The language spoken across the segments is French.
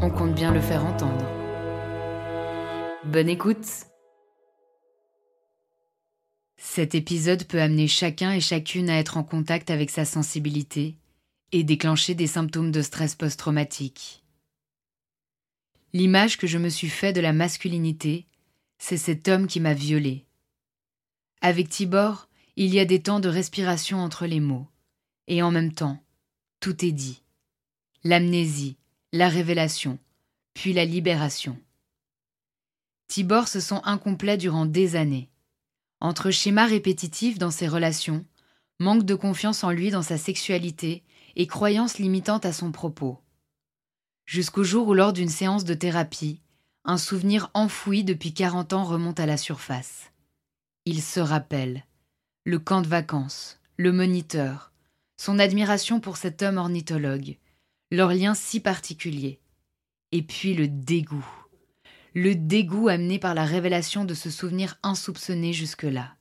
on compte bien le faire entendre. Bonne écoute Cet épisode peut amener chacun et chacune à être en contact avec sa sensibilité et déclencher des symptômes de stress post-traumatique. L'image que je me suis fait de la masculinité, c'est cet homme qui m'a violée. Avec Tibor, il y a des temps de respiration entre les mots, et en même temps, tout est dit. L'amnésie, la révélation, puis la libération. Tibor se sent incomplet durant des années. Entre schémas répétitifs dans ses relations, manque de confiance en lui dans sa sexualité et croyances limitantes à son propos. Jusqu'au jour où, lors d'une séance de thérapie, un souvenir enfoui depuis 40 ans remonte à la surface. Il se rappelle le camp de vacances, le moniteur, son admiration pour cet homme ornithologue, leur lien si particulier. Et puis le dégoût. Le dégoût amené par la révélation de ce souvenir insoupçonné jusque-là.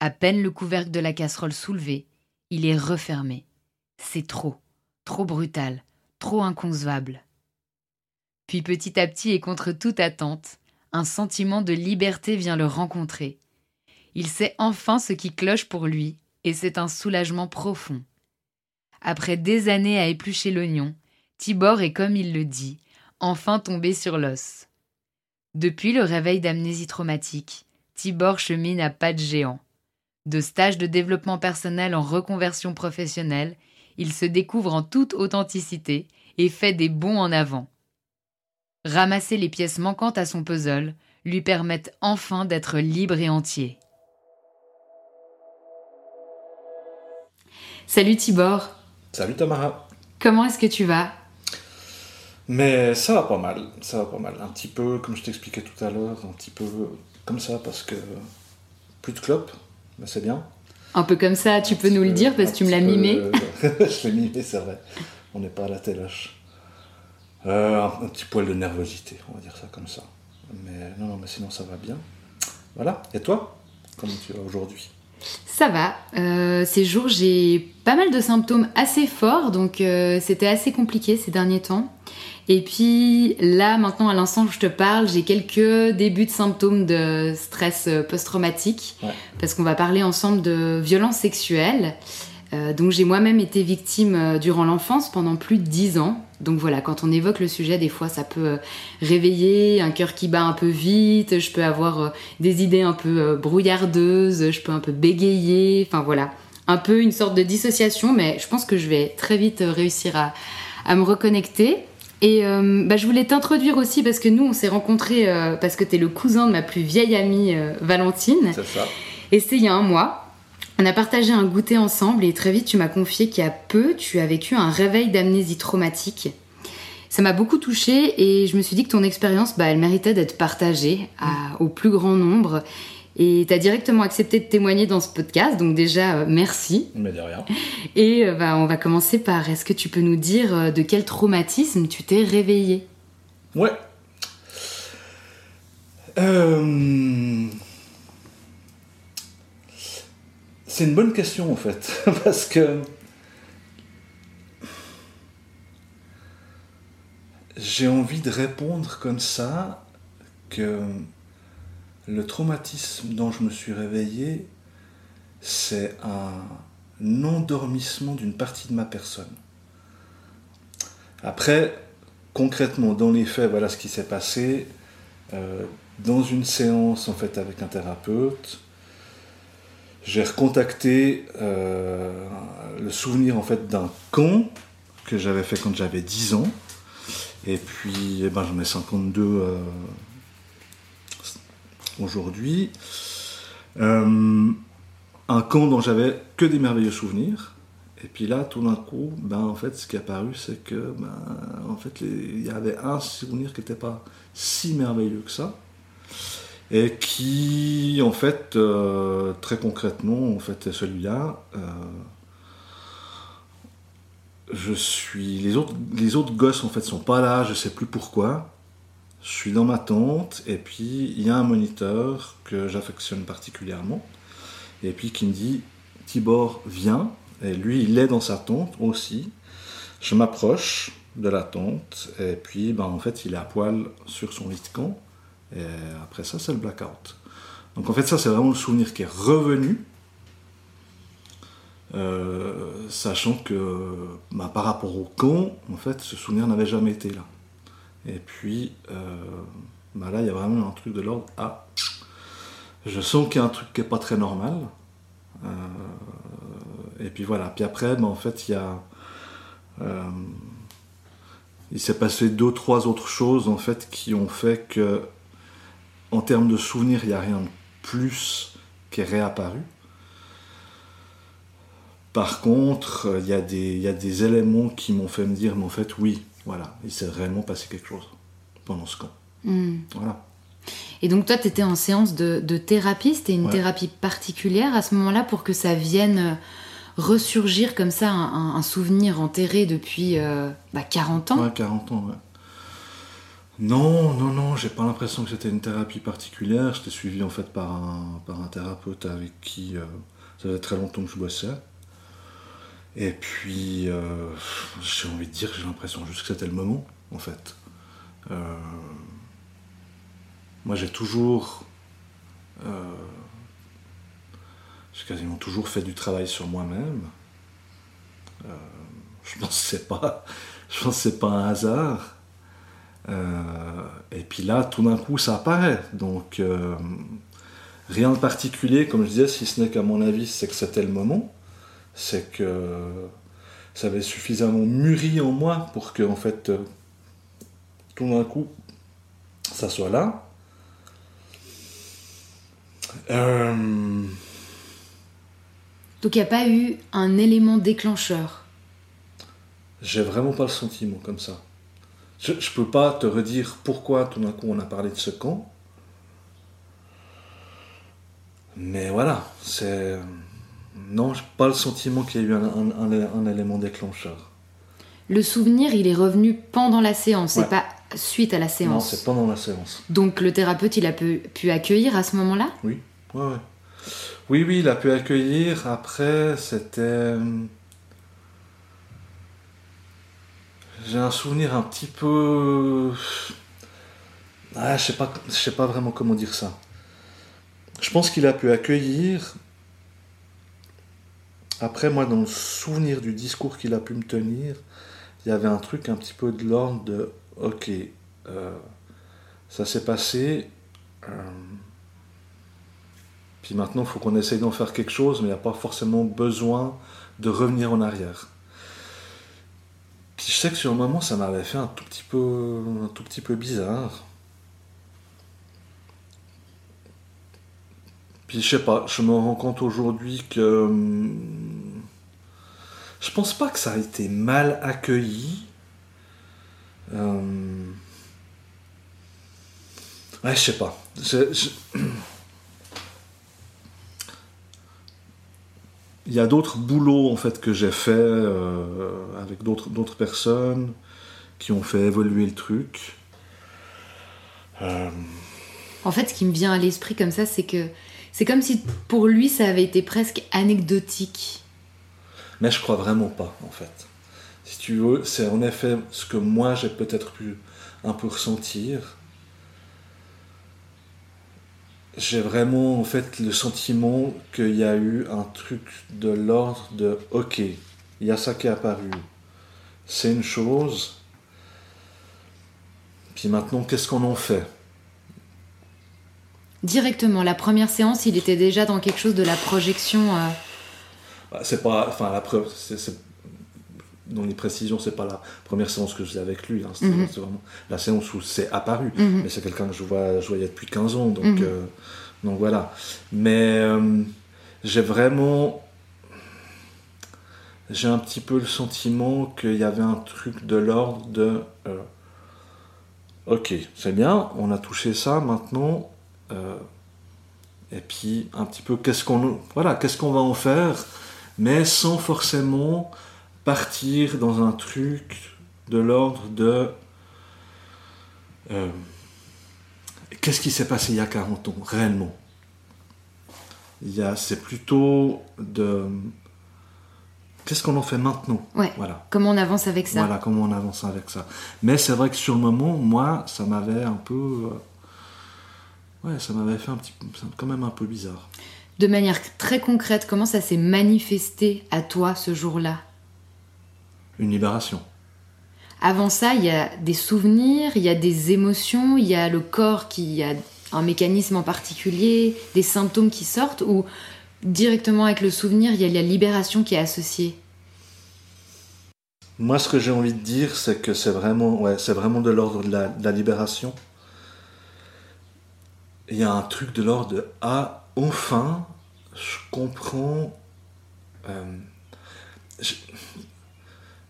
À peine le couvercle de la casserole soulevé, il est refermé. C'est trop, trop brutal, trop inconcevable. Puis petit à petit et contre toute attente, un sentiment de liberté vient le rencontrer. Il sait enfin ce qui cloche pour lui, et c'est un soulagement profond. Après des années à éplucher l'oignon, Tibor est, comme il le dit, enfin tombé sur l'os. Depuis le réveil d'amnésie traumatique, Tibor chemine à pas de géant. De stage de développement personnel en reconversion professionnelle, il se découvre en toute authenticité et fait des bons en avant. Ramasser les pièces manquantes à son puzzle lui permettent enfin d'être libre et entier. Salut Tibor Salut Tamara. Comment est-ce que tu vas? Mais ça va pas mal, ça va pas mal. Un petit peu, comme je t'expliquais tout à l'heure, un petit peu comme ça, parce que plus de clopes, mais c'est bien. Un peu comme ça, tu peux nous le dire, parce que tu me l'as mimé. je l'ai mimé, c'est vrai. On n'est pas à la téloche. Euh, un, petit poil de nervosité, on va dire ça comme ça. Mais non, non, mais sinon ça va bien. Voilà. Et toi? Comment tu vas aujourd'hui? Ça va. Euh, ces jours, j'ai pas mal de symptômes assez forts, donc euh, c'était assez compliqué ces derniers temps. Et puis là, maintenant, à l'instant où je te parle, j'ai quelques débuts de symptômes de stress euh, post-traumatique, parce qu'on va parler ensemble de violences sexuelles. Euh, donc j'ai moi-même été victime durant l'enfance pendant plus de dix ans. Donc voilà, quand on évoque le sujet, des fois ça peut euh, réveiller un cœur qui bat un peu vite, je peux avoir des idées un peu brouillardeuses, je peux un peu bégayer, enfin voilà, un peu une sorte de dissociation, mais je pense que je vais très vite réussir à, me reconnecter. Et bah, je voulais t'introduire aussi parce que nous on s'est rencontrés parce que tu es le cousin de ma plus vieille amie Valentine. C'est ça. Et c'est il y a un mois. On a partagé un goûter ensemble et très vite tu m'as confié qu'il y a peu tu as vécu un réveil d'amnésie traumatique. Ça m'a beaucoup touchée et je me suis dit que ton expérience, bah, elle méritait d'être partagée au plus grand nombre. Et tu as directement accepté de témoigner dans ce podcast, donc déjà euh, merci. Mais de rien. Et euh, bah, on va commencer par, est-ce que tu peux nous dire euh, de quel traumatisme tu t'es réveillé Ouais. Euh, C'est une bonne question en fait, parce que j'ai envie de répondre comme ça que le traumatisme dont je me suis réveillé, c'est un endormissement d'une partie de ma personne. Après, concrètement, dans les faits, voilà ce qui s'est passé. Euh, dans une séance en fait avec un thérapeute, j'ai recontacté euh, le souvenir en fait d'un con que j'avais fait quand j'avais 10 ans. Et puis, eh ben, j'en ai 52 euh, aujourd'hui. Euh, un con dont j'avais que des merveilleux souvenirs. Et puis là, tout d'un coup, ben, en fait, ce qui est apparu, c'est que ben, en fait, il y avait un souvenir qui n'était pas si merveilleux que ça et qui, en fait, euh, très concrètement, en fait, celui-là, euh, je suis, les autres, les autres gosses en fait sont pas là, je sais plus pourquoi. Je suis dans ma tente et puis il y a un moniteur que j'affectionne particulièrement et puis qui me dit Tibor viens et lui il est dans sa tente aussi. Je m'approche de la tente et puis ben, en fait il est à poil sur son lit de camp et après ça, c'est le blackout. Donc en fait, ça, c'est vraiment le souvenir qui est revenu, euh, sachant que bah, par rapport au con, en fait, ce souvenir n'avait jamais été là. Et puis, euh, bah, là, il y a vraiment un truc de l'ordre. Ah, je sens qu'il y a un truc qui n'est pas très normal. Euh, et puis voilà. Puis après, bah, en fait, il y a il s'est passé deux, trois autres choses en fait qui ont fait que en termes de souvenirs, il n'y a rien de plus qui est réapparu. Par contre, il y, a des, y a des éléments qui m'ont fait me dire, mais en fait, oui, voilà, il s'est réellement passé quelque chose pendant ce camp. Hmm. Voilà. Et donc toi, tu étais en séance de, thérapie, c'était une thérapie particulière à ce moment-là pour que ça vienne euh, ressurgir comme ça, un, souvenir enterré depuis 40 euh, bah, ans? Ouais, 40 ans, ouais. Non, non, non, j'ai pas l'impression que c'était une thérapie particulière. J'étais suivi en fait par un, par un thérapeute avec qui euh, ça faisait très longtemps que je bossais. Et puis, euh, j'ai envie de dire que j'ai l'impression juste que c'était le moment, en fait. Euh, moi, j'ai toujours. j'ai quasiment toujours fait du travail sur moi-même. je pense que c'est pas. Je pense pas un hasard. Euh, et puis là, tout d'un coup, ça apparaît. Donc, euh, rien de particulier, comme je disais, si ce n'est qu'à mon avis, c'est que c'était le moment. C'est que ça avait suffisamment mûri en moi pour que, en fait, euh, tout d'un coup, ça soit là. Donc il n'y a pas eu un élément déclencheur? J'ai vraiment pas le sentiment comme ça. Je ne peux pas te redire pourquoi tout d'un coup on a parlé de ce camp. Mais voilà, c'est. Non, je n'ai pas le sentiment qu'il y a eu un, élément déclencheur. Le souvenir, il est revenu pendant la séance, c'est pas suite à la séance. Non, c'est pendant la séance. Donc le thérapeute, il a pu, pu accueillir à ce moment-là? Oui, ouais, ouais. Oui, oui, il a pu accueillir. Après, c'était. J'ai un souvenir un petit peu. Ah, je sais pas, je sais pas vraiment comment dire ça. Je pense qu'il a pu accueillir. Après, moi, dans le souvenir du discours qu'il a pu me tenir, il y avait un truc un petit peu de l'ordre de Ok, euh, ça s'est passé. Euh, puis maintenant, il faut qu'on essaye d'en faire quelque chose, mais il n'y a pas forcément besoin de revenir en arrière je sais que sur le moment, ça m'avait fait un tout petit peu, un tout petit peu bizarre. Puis je sais pas, je me rends compte aujourd'hui que hum, je pense pas que ça a été mal accueilli. Hum, ouais, je sais pas. Il y a d'autres boulots en fait que j'ai fait euh, avec d'autres d'autres personnes qui ont fait évoluer le truc. Euh, En fait, ce qui me vient à l'esprit comme ça, c'est que c'est comme si pour lui, ça avait été presque anecdotique. Mais je crois vraiment pas, en fait. Si tu veux, c'est en effet ce que moi j'ai peut-être pu un peu ressentir. J'ai vraiment, en fait, le sentiment qu'il y a eu un truc de l'ordre de OK, il y a ça qui est apparu. C'est une chose. Puis maintenant, qu'est-ce qu'on en fait? Directement, la première séance, il était déjà dans quelque chose de la projection. euh, Bah, C'est pas. Enfin, la preuve, c'est. C'est- Dans les précisions, c'est pas la première séance que je faisais avec lui. hein. C'était Mhm. c'est vraiment la séance où c'est apparu. mhm. Mais c'est quelqu'un que je, vois, je voyais depuis 15 ans. Donc, Mhm. euh, donc voilà. Mais euh, j'ai vraiment. J'ai un petit peu le sentiment qu'il y avait un truc de l'ordre de. euh, ok, c'est bien, on a touché ça maintenant. et puis un petit peu qu'est-ce qu'on voilà qu'est-ce qu'on va en faire, mais sans forcément partir dans un truc de l'ordre de euh, qu'est-ce qui s'est passé il y a 40 ans réellement? C'est plutôt de qu'est-ce qu'on en fait maintenant? Ouais. Voilà. Comment on avance avec ça? Voilà comment on avance avec ça. Mais c'est vrai que sur le moment, moi, ça m'avait un peu. euh, Ouais, ça m'avait fait un petit quand même un peu bizarre. De manière très concrète, comment ça s'est manifesté à toi ce jour-là? Une libération. Avant ça, il y a des souvenirs, il y a des émotions, il y a le corps qui a un mécanisme en particulier, des symptômes qui sortent, ou directement avec le souvenir, il y a la libération qui est associée? Moi, ce que j'ai envie de dire, c'est que c'est vraiment, ouais, c'est vraiment de l'ordre de la, de la libération. Il y a un truc de l'ordre de Ah, enfin, je comprends. euh,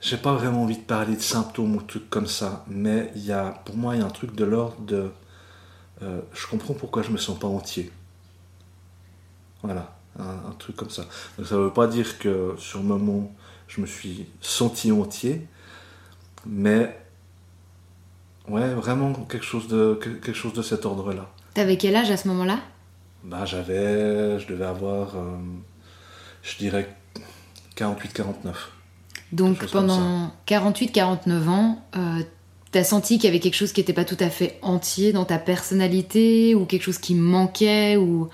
j'ai pas vraiment envie de parler de symptômes ou de trucs comme ça, mais il y a, pour moi, il y a un truc de l'ordre de euh, Je comprends pourquoi je me sens pas entier. Voilà, un, un truc comme ça. Donc ça veut pas dire que sur le moment, je me suis senti entier, mais ouais, vraiment quelque chose de, que- quelque chose de cet ordre-là. T'avais quel âge à ce moment-là? Bah, j'avais, je devais avoir, euh, je dirais 48-49. Donc pendant 48-49 ans, euh, t'as senti qu'il y avait quelque chose qui n'était pas tout à fait entier dans ta personnalité, ou quelque chose qui manquait, ou...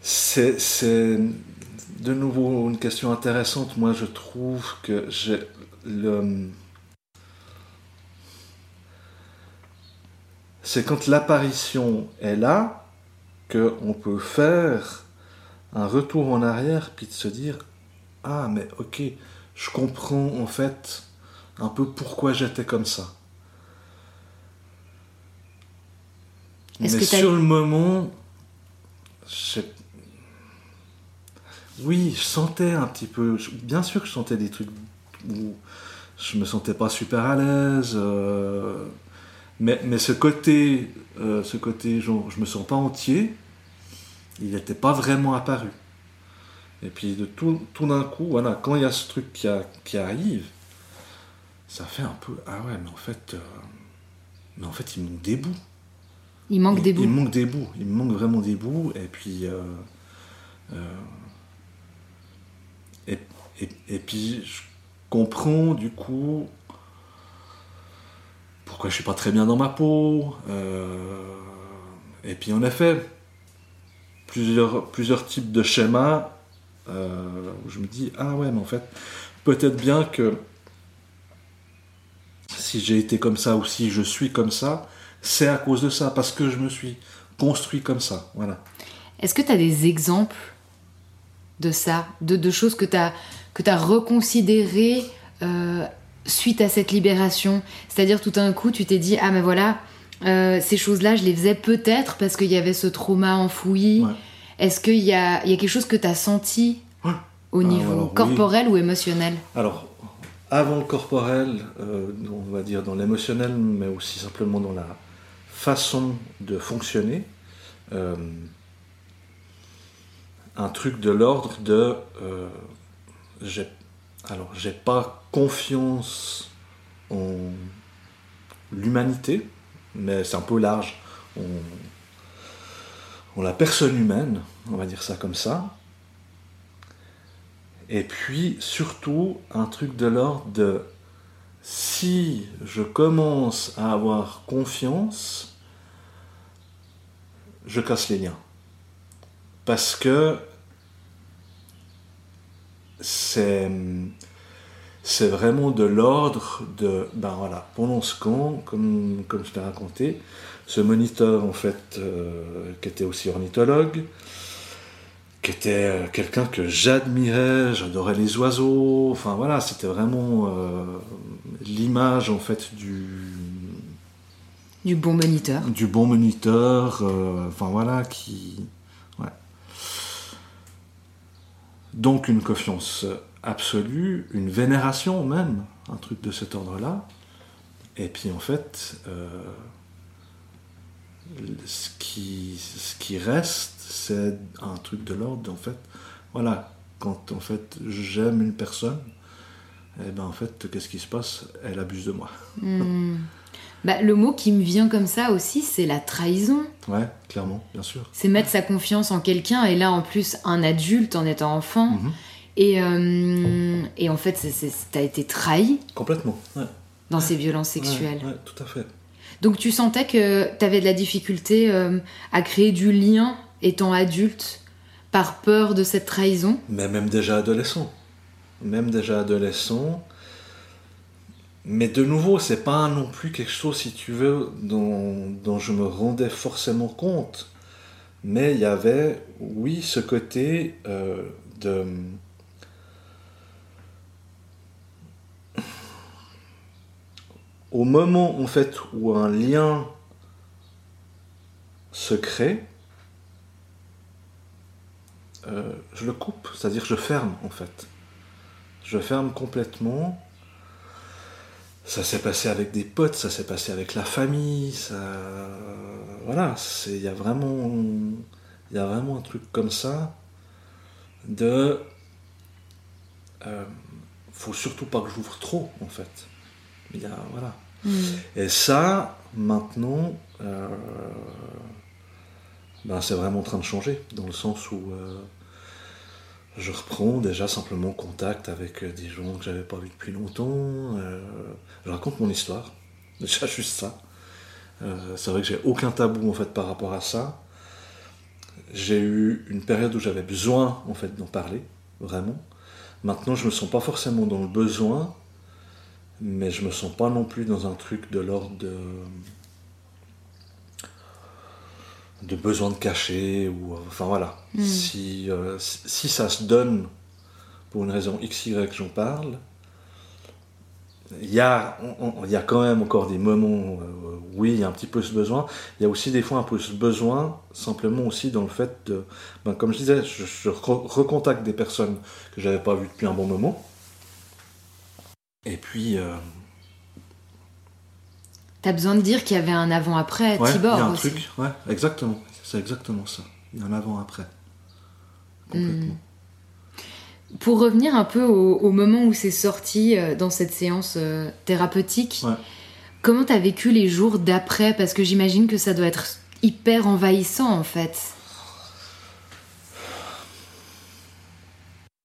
C'est, c'est de nouveau une question intéressante. Moi, je trouve que j'ai le. C'est quand l'apparition est là qu'on peut faire un retour en arrière puis de se dire Ah, mais ok, je comprends en fait un peu pourquoi j'étais comme ça. Est-ce Mais sur le moment, je- oui, je sentais un petit peu. Bien sûr que je sentais des trucs où je me sentais pas super à l'aise. euh, mais, mais ce côté, euh, ce côté, genre, je me sens pas entier, il n'était pas vraiment apparu. Et puis de tout, tout d'un coup, voilà, quand il y a ce truc qui, a- qui arrive, ça fait un peu ah ouais, mais en fait, euh, mais en fait, il manque des bouts. Il manque des Il bouts. me manque des bouts. Il me manque vraiment des bouts. Et puis. euh, euh, et, et, et puis, je comprends du coup pourquoi je suis pas très bien dans ma peau. et puis, en effet, plusieurs, plusieurs types de schémas euh, où je me dis ah ouais, mais en fait, peut-être bien que si j'ai été comme ça ou si je suis comme ça, c'est à cause de ça, parce que je me suis construit comme ça. Voilà. Est-ce que tu as des exemples de ça, de, de choses que tu as, que as reconsidérées euh, suite à cette libération? C'est-à-dire tout d'un coup, tu t'es dit, ah mais voilà, euh, ces choses-là, je les faisais peut-être parce qu'il y avait ce trauma enfoui. Ouais. Est-ce qu'il y a, il y a quelque chose que tu as senti au Ah, niveau alors, corporel ou émotionnel Alors, avant le corporel, euh, on va dire dans l'émotionnel, mais aussi simplement dans la façon de fonctionner, euh, un truc de l'ordre de euh, j'ai alors j'ai pas confiance en l'humanité mais c'est un peu large. On, la personne humaine, on va dire ça comme ça. Et puis surtout un truc de l'ordre de si je commence à avoir confiance, je casse les liens. Parce que c'est c'est vraiment de l'ordre de ben voilà pendant ce camp comme comme je t'ai raconté ce moniteur en fait euh, qui était aussi ornithologue qui était euh, quelqu'un que j'admirais, j'adorais les oiseaux, enfin voilà, c'était vraiment euh, l'image en fait du du bon moniteur, du bon moniteur, euh, enfin voilà qui, ouais. Donc une confiance absolue, une vénération même, un truc de cet ordre-là, et puis en fait ce qui, ce qui reste, c'est un truc de l'ordre, en fait, voilà, quand en fait j'aime une personne, et eh ben en fait, qu'est-ce qui se passe? Elle abuse de moi. Hmm. Bah, le mot qui me vient comme ça aussi, c'est la trahison. Ouais, clairement, bien sûr. C'est mettre sa confiance en quelqu'un, et là en plus un adulte en étant enfant. Mhm. Et, euh, et en fait, t'as été trahi. Complètement, ouais. Dans ces violences sexuelles. ouais, tout à fait. Donc tu sentais que tu avais de la difficulté euh, à créer du lien étant adulte par peur de cette trahison? Mais même déjà adolescent. Même déjà adolescent. Mais de nouveau, c'est pas non plus quelque chose, si tu veux, dont, je me rendais forcément compte. Mais il y avait, oui, ce côté euh, de au moment en fait où un lien se crée, euh, je le coupe, c'est-à-dire je ferme en fait. Je ferme complètement. Ça s'est passé avec des potes, ça s'est passé avec la famille, ça... Voilà, il y a vraiment... Il y a vraiment un truc comme ça de... Euh, faut surtout pas que j'ouvre trop en fait. Il y voilà. Mm. Et ça, maintenant, euh, ben c'est vraiment en train de changer, dans le sens où euh, je reprends déjà simplement contact avec des gens que j'avais pas vus depuis longtemps. Euh, je raconte mon histoire, déjà juste ça. c'est vrai que j'ai aucun tabou en fait par rapport à ça. J'ai eu une période où j'avais besoin en fait d'en parler, vraiment. Maintenant, je me sens pas forcément dans le besoin, mais je me sens pas non plus dans un truc de l'ordre de de besoin de cacher ou enfin voilà. Hmm. si, euh, si ça se donne pour une raison x y que j'en parle il y a il y a quand même encore des moments euh, oui il y a un petit peu ce besoin. Il y a aussi des fois un peu ce besoin simplement aussi dans le fait de ben, comme je disais je, recontacte des personnes que j'avais pas vues depuis un bon moment et puis. Euh... T'as besoin de dire qu'il y avait un avant-après ouais, Tibor. Il y a un truc, ouais, exactement. C'est exactement ça. Il y a un avant-après. Complètement. Hmm. Pour revenir un peu au, moment où c'est sorti euh, dans cette séance euh, thérapeutique, ouais. comment t'as vécu les jours d'après? Parce que j'imagine que ça doit être hyper envahissant en fait.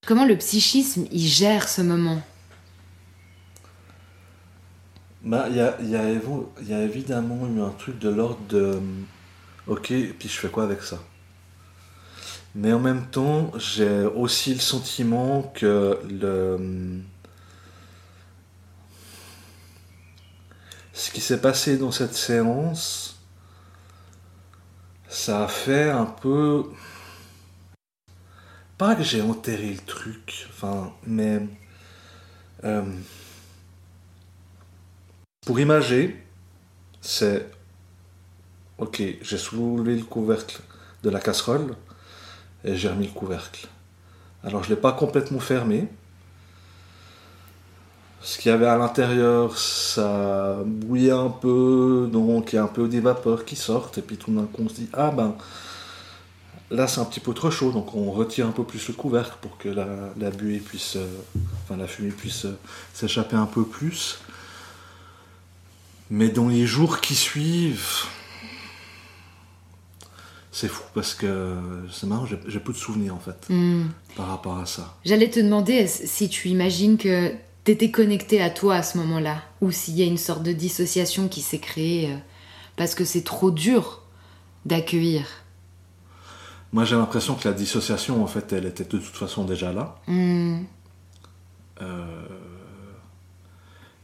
Comment le psychisme il gère ce moment? Bah, il y a, évidemment eu un truc de l'ordre de. Euh, ok, puis je fais quoi avec ça? Mais en même temps, j'ai aussi le sentiment que le. Ce qui s'est passé dans cette séance, ça a fait un peu. Pas que j'ai enterré le truc, enfin, mais. Euh, pour imager, c'est ok, j'ai soulevé le couvercle de la casserole et j'ai remis le couvercle. Alors je ne l'ai pas complètement fermé. Ce qu'il y avait à l'intérieur, ça bouillait un peu, donc il y a un peu des vapeurs qui sortent, et puis tout d'un coup on se dit Ah ben là c'est un petit peu trop chaud, donc on retire un peu plus le couvercle pour que la, euh, fumée puisse euh, s'échapper un peu plus. Mais dans les jours qui suivent, c'est fou parce que c'est marrant, j'ai peu de souvenirs en fait Hmm. par rapport à ça. J'allais te demander si tu imagines que t'étais connecté à toi à ce moment-là, ou s'il y a une sorte de dissociation qui s'est créée euh, parce que c'est trop dur d'accueillir. Moi j'ai l'impression que la dissociation en fait elle était de toute façon déjà là. Hmm. Euh,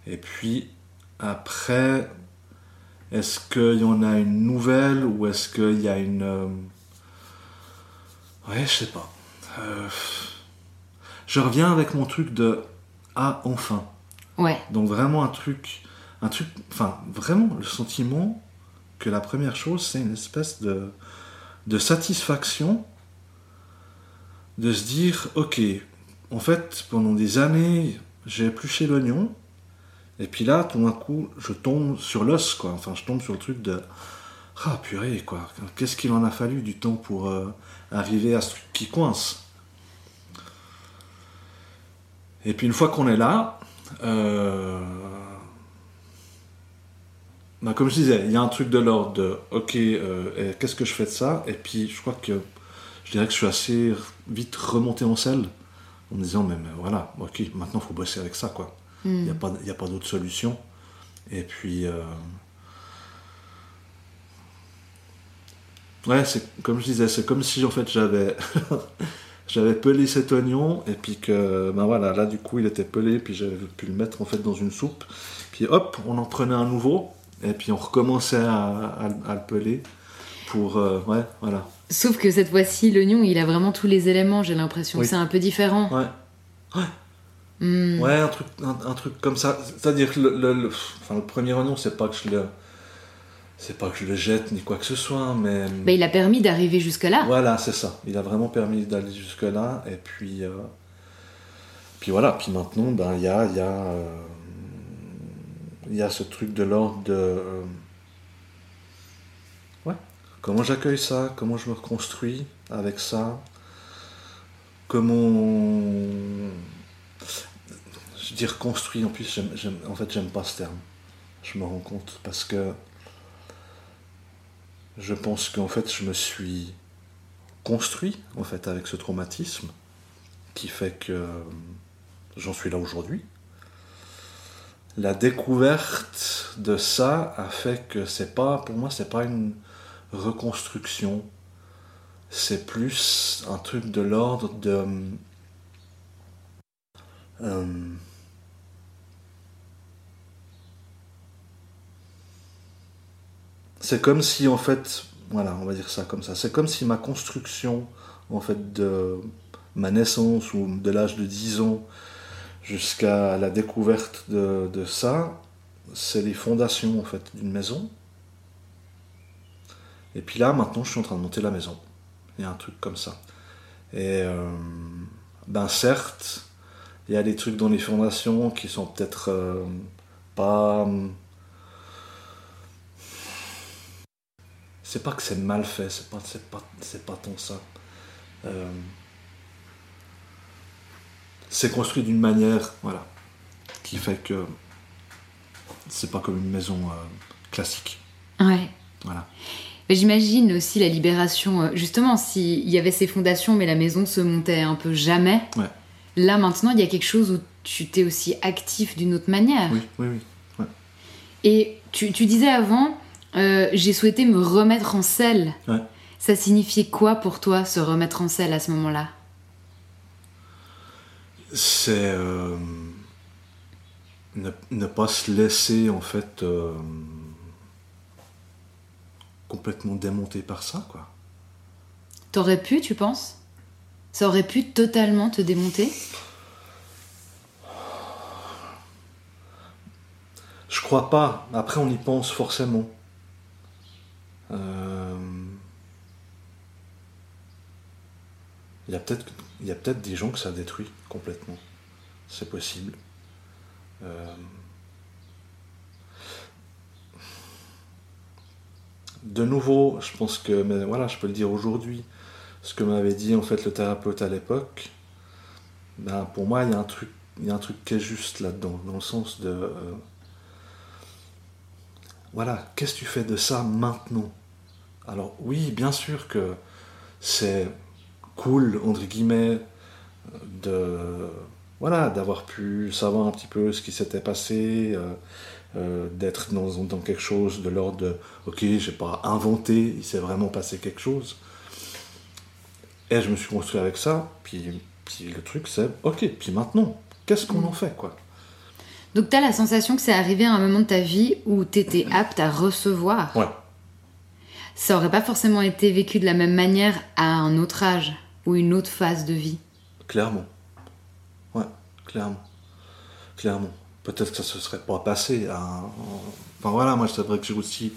Et puis après, est-ce qu'il y en a une nouvelle ou est-ce qu'il y a une. euh, Ouais, je sais pas. Euh, Je reviens avec mon truc de Ah, enfin. Ouais. Donc vraiment un truc. Un truc. Enfin, vraiment le sentiment que la première chose, c'est une espèce de, de satisfaction de se dire Ok, en fait, pendant des années, j'ai épluché l'oignon. Et puis là, tout d'un coup, je tombe sur l'os, quoi. Enfin, je tombe sur le truc de. Ah, purée, quoi. Qu'est-ce qu'il en a fallu du temps pour euh, arriver à ce truc qui coince? Et puis une fois qu'on est là, euh, bah, comme je disais, il y a un truc de l'ordre de ok, euh, qu'est-ce que je fais de ça? Et puis je crois que je dirais que je suis assez vite remonté en selle en me disant mais, mais voilà, ok, maintenant il faut bosser avec ça quoi. Il Hmm. n'y a pas, il y a pas d'autre solution. Et puis. euh, Ouais, c'est comme je disais, c'est comme si en fait j'avais. j'avais pelé cet oignon et puis que ben voilà là du coup il était pelé puis j'avais pu le mettre en fait dans une soupe puis hop on en prenait un nouveau et puis on recommençait à, à- à le peler pour euh, ouais voilà Sauf que cette fois-ci, l'oignon, il a vraiment tous les éléments, j'ai l'impression. Oui. C'est un peu différent. ouais Hmm. Ouais, un truc, un, un truc comme ça. C'est-à-dire que le, le- le- enfin, le premier oignon, c'est pas que je le, c'est pas que je le jette ni quoi que ce soit, mais Bah, il a permis d'arriver jusque-là. voilà, c'est ça. Il a vraiment permis d'aller jusque là, et puis, euh, puis voilà. Puis maintenant, ben il y a, il y a, euh, il y a ce truc de l'ordre de, euh, ouais, comment j'accueille ça, comment je me reconstruis avec ça, comment je dis reconstruit en plus j'aime, j'aime- en fait j'aime pas ce terme. Je me rends compte parce que je pense qu'en fait je me suis construit en fait avec ce traumatisme qui fait que euh, j'en suis là aujourd'hui. La découverte de ça a fait que c'est pas pour moi c'est pas une reconstruction. C'est plus un truc de l'ordre de euh, c'est comme si en fait, voilà, on va dire ça comme ça. C'est comme si ma construction en fait de ma naissance ou de l'âge de 10 ans jusqu'à la découverte de, ça, c'est les fondations en fait d'une maison. Et puis là, maintenant, je suis en train de monter la maison. Il y a un truc comme ça. Et euh, ben certes, il y a des trucs dans les fondations qui sont peut-être euh, pas. C'est pas que c'est mal fait, c'est pas, c'est pas, c'est pas tant ça. Euh, c'est construit d'une manière, voilà, qui fait que c'est pas comme une maison euh, classique. Ouais. Voilà. Mais j'imagine aussi la libération, euh, justement, s'il y avait ces fondations, mais la maison se montait un peu jamais. Ouais. Là, maintenant, il y a quelque chose où tu t'es aussi actif d'une autre manière. Oui, oui, oui. Et tu, tu disais avant, euh, j'ai souhaité me remettre en selle. Ouais. Ça signifiait quoi pour toi, se remettre en selle à ce moment-là? C'est euh, ne, ne pas se laisser en fait euh, complètement démonter par ça, quoi. T'aurais pu, tu penses? Ça aurait pu totalement te démonter? Je crois pas. Après, on y pense forcément. Euh, Il y a peut-être peut-être des gens que ça détruit complètement. C'est possible. Euh, De nouveau, je pense que, mais voilà, je peux le dire aujourd'hui, ce que m'avait dit en fait le thérapeute à l'époque, ben, pour moi, il y a un truc, il y a un truc qui est juste là-dedans, dans le sens de, euh, voilà, qu'est-ce que tu fais de ça maintenant? Alors oui, bien sûr que c'est cool, entre guillemets, de voilà, d'avoir pu savoir un petit peu ce qui s'était passé, euh, euh, d'être dans, dans, quelque chose de l'ordre de ok, j'ai pas inventé, il s'est vraiment passé quelque chose. Et je me suis construit avec ça, puis, puis le truc c'est ok, puis maintenant, qu'est-ce qu'on en fait quoi? Donc tu as la sensation que c'est arrivé à un moment de ta vie où tu étais apte à recevoir. Ouais. Ça aurait pas forcément été vécu de la même manière à un autre âge ou une autre phase de vie. Clairement. Ouais, clairement. Clairement. Peut-être que ça se serait pas passé. Enfin voilà, moi c'est vrai que j'ai aussi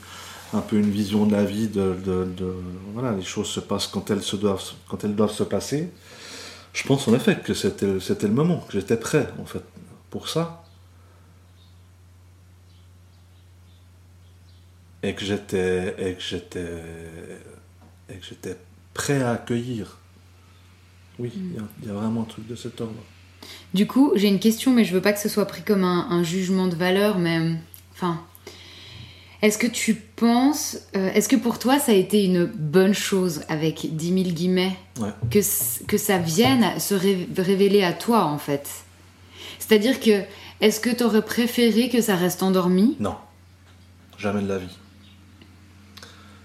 un peu une vision de la vie, de, de, voilà, les choses se passent quand elles, se doivent, quand elles doivent se passer. Je pense en effet que c'était, c'était le moment, que j'étais prêt en fait pour ça. Et que j'étais, et que j'étais, et que j'étais prêt à accueillir. Oui, il y, a vraiment un truc de cet ordre. Du coup, j'ai une question, mais je veux pas que ce soit pris comme un, jugement de valeur, mais enfin, est-ce que tu penses, euh, est-ce que pour toi ça a été une bonne chose avec 10 000 guillemets que, que ça vienne se révéler à toi en fait? C'est-à-dire que, est-ce que tu aurais préféré que ça reste endormi? Non, jamais de la vie.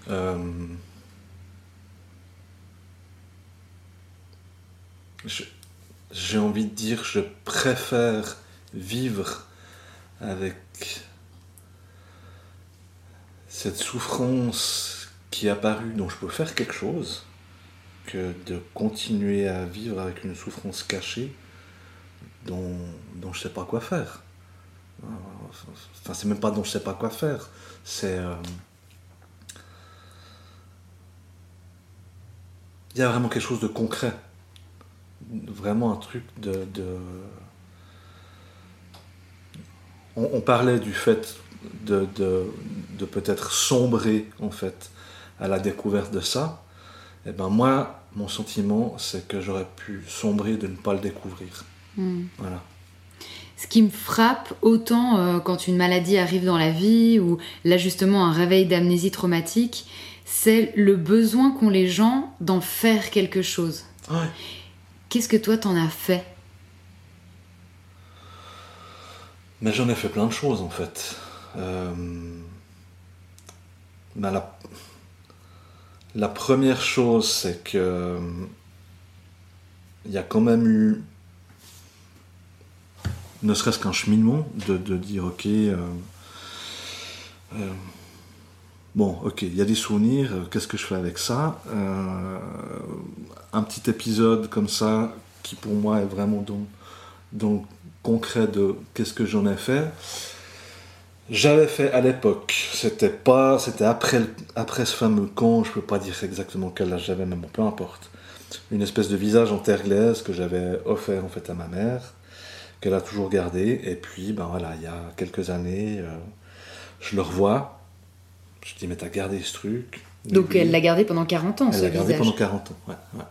Euh... j'ai envie de dire, je préfère vivre avec cette souffrance qui est apparue, dont je peux faire quelque chose, que de continuer à vivre avec une souffrance cachée dont, dont je ne sais pas quoi faire. Enfin, c'est même pas dont je ne sais pas quoi faire, c'est. Euh, il y a vraiment quelque chose de concret vraiment un truc de... On, parlait du fait de, de, peut-être sombrer en fait à la découverte de ça. Et eh ben moi, mon sentiment, c'est que j'aurais pu sombrer de ne pas le découvrir. Hmm. Voilà. Ce qui me frappe autant euh, quand une maladie arrive dans la vie ou là justement un réveil d'amnésie traumatique, c'est le besoin qu'ont les gens d'en faire quelque chose. Ouais. Qu'est-ce que toi t'en as fait? Mais j'en ai fait plein de choses en fait. Euh, la... la... première chose, c'est que il y a quand même eu, ne serait-ce qu'un cheminement, de, dire ok. Euh, euh, bon, ok, il y a des souvenirs, qu'est-ce que je fais avec ça un petit épisode comme ça, qui pour moi est vraiment donc, concret de qu'est-ce que j'en ai fait. J'avais fait à l'époque, c'était pas, c'était après, après ce fameux camp, je peux pas dire exactement quel âge j'avais, mais bon, peu importe. Une espèce de visage en terre glaise que j'avais offert en fait à ma mère, qu'elle a toujours gardé. Et puis, ben voilà, il y a quelques années, euh, je le revois. Je dis, mais t'as gardé ce truc. Donc elle l'a gardé pendant 40 ans, elle l'a gardé pendant 40 ans, ouais. ouais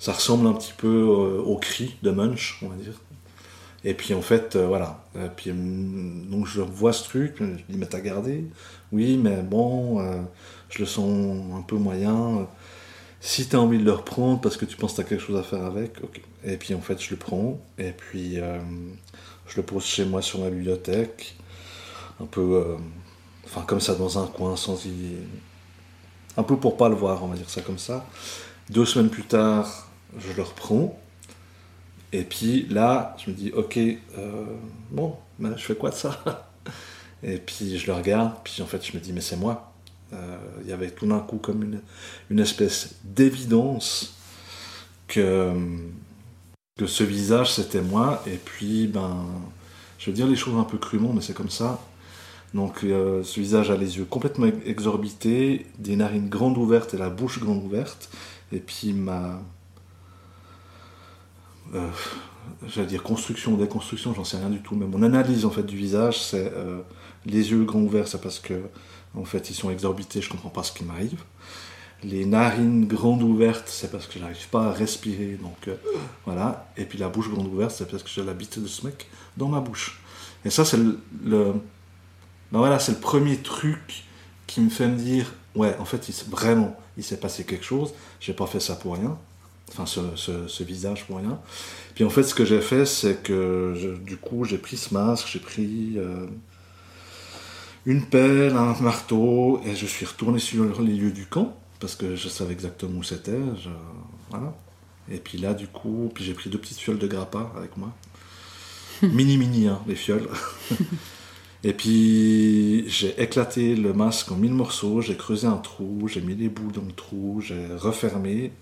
ça ressemble un petit peu euh, au cri de Munch, on va dire. Et puis en fait, euh, voilà. Et puis, hum, donc je vois ce truc, je dis, mais t'as gardé? Oui, mais bon, euh, je le sens un peu moyen. Si t'as envie de le reprendre parce que tu penses que t'as quelque chose à faire avec, ok. Et puis en fait, je le prends, et puis je le pose chez moi sur ma bibliothèque, un peu, enfin comme ça dans un coin, sans y... Un peu pour pas le voir, on va dire ça comme ça. Deux semaines plus tard, je le reprends. Et puis là, je me dis, ok, euh, bon, ben, je fais quoi de ça? Et puis je le regarde, puis en fait, je me dis, mais c'est moi. Euh, il y avait tout d'un coup comme une, espèce d'évidence que, que ce visage, c'était moi. Et puis, ben, je veux dire les choses un peu crûment, mais c'est comme ça. Donc, euh, ce visage a les yeux complètement exorbités, des narines grandes ouvertes et la bouche grande ouverte. Et puis, ma, euh, j'allais dire construction déconstruction, j'en sais rien du tout, mais mon analyse en fait du visage, c'est euh, les yeux grands ouverts, c'est parce que en fait ils sont exorbités, je comprends pas ce qui m'arrive. Les narines grandes ouvertes, c'est parce que je n'arrive pas à respirer, donc euh, voilà. Et puis la bouche grande ouverte, c'est parce que j'ai la bite de ce mec dans ma bouche. Et ça, c'est le, Ben voilà, c'est le premier truc qui me fait me dire, ouais, en fait, il, vraiment, il s'est passé quelque chose. J'ai pas fait ça pour rien. Enfin, ce, ce- ce visage pour rien. Puis en fait, ce que j'ai fait, c'est que je- du coup, j'ai pris ce masque, j'ai pris euh, une pelle, un marteau, et je suis retourné sur les lieux du camp parce que je savais exactement où c'était. je- Voilà. Et puis là, du coup, puis j'ai pris deux petites fioles de grappa avec moi. mini mini, hein, les fioles. Et puis j'ai éclaté le masque en mille morceaux, j'ai creusé un trou, j'ai mis les bouts dans le trou, j'ai refermé,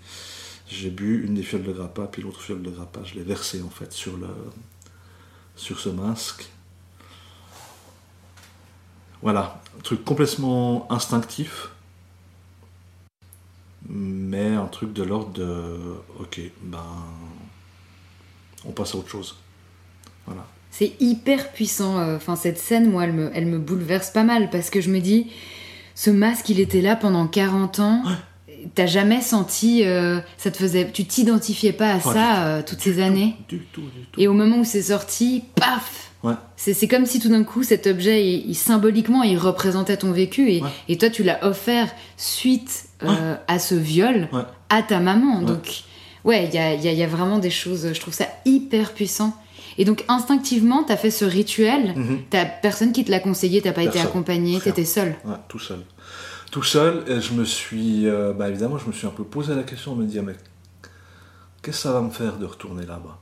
j'ai bu une des fioles de grappa, puis l'autre fiole de grappa, je l'ai versée en fait sur, le, sur ce masque. Voilà, un truc complètement instinctif, mais un truc de l'ordre de ok, ben on passe à autre chose. Voilà. C'est hyper puissant. euh, Enfin, cette scène, moi, elle me, elle me bouleverse pas mal parce que je me dis, ce masque, il était là pendant 40 ans. T'as jamais senti, euh, ça te faisait, tu t'identifiais pas à ça euh, toutes ces années. Du tout, du tout. Et au moment où c'est sorti, paf Ouais. C'est comme si tout d'un coup cet objet, il, il- symboliquement, il représentait ton vécu et, Ouais. et toi tu l'as offert suite euh, à ce viol à ta maman. Donc ouais, il y a, y a vraiment des choses, je trouve ça hyper puissant. Et donc instinctivement, t'as fait ce rituel, t'as personne qui te l'a conseillé, t'as pas été accompagné, t'étais seul. Ouais, tout seul. Tout seul, et je me suis. euh, bah évidemment, je me suis un peu posé la question de me dire, mais qu'est-ce que ça va me faire de retourner là-bas?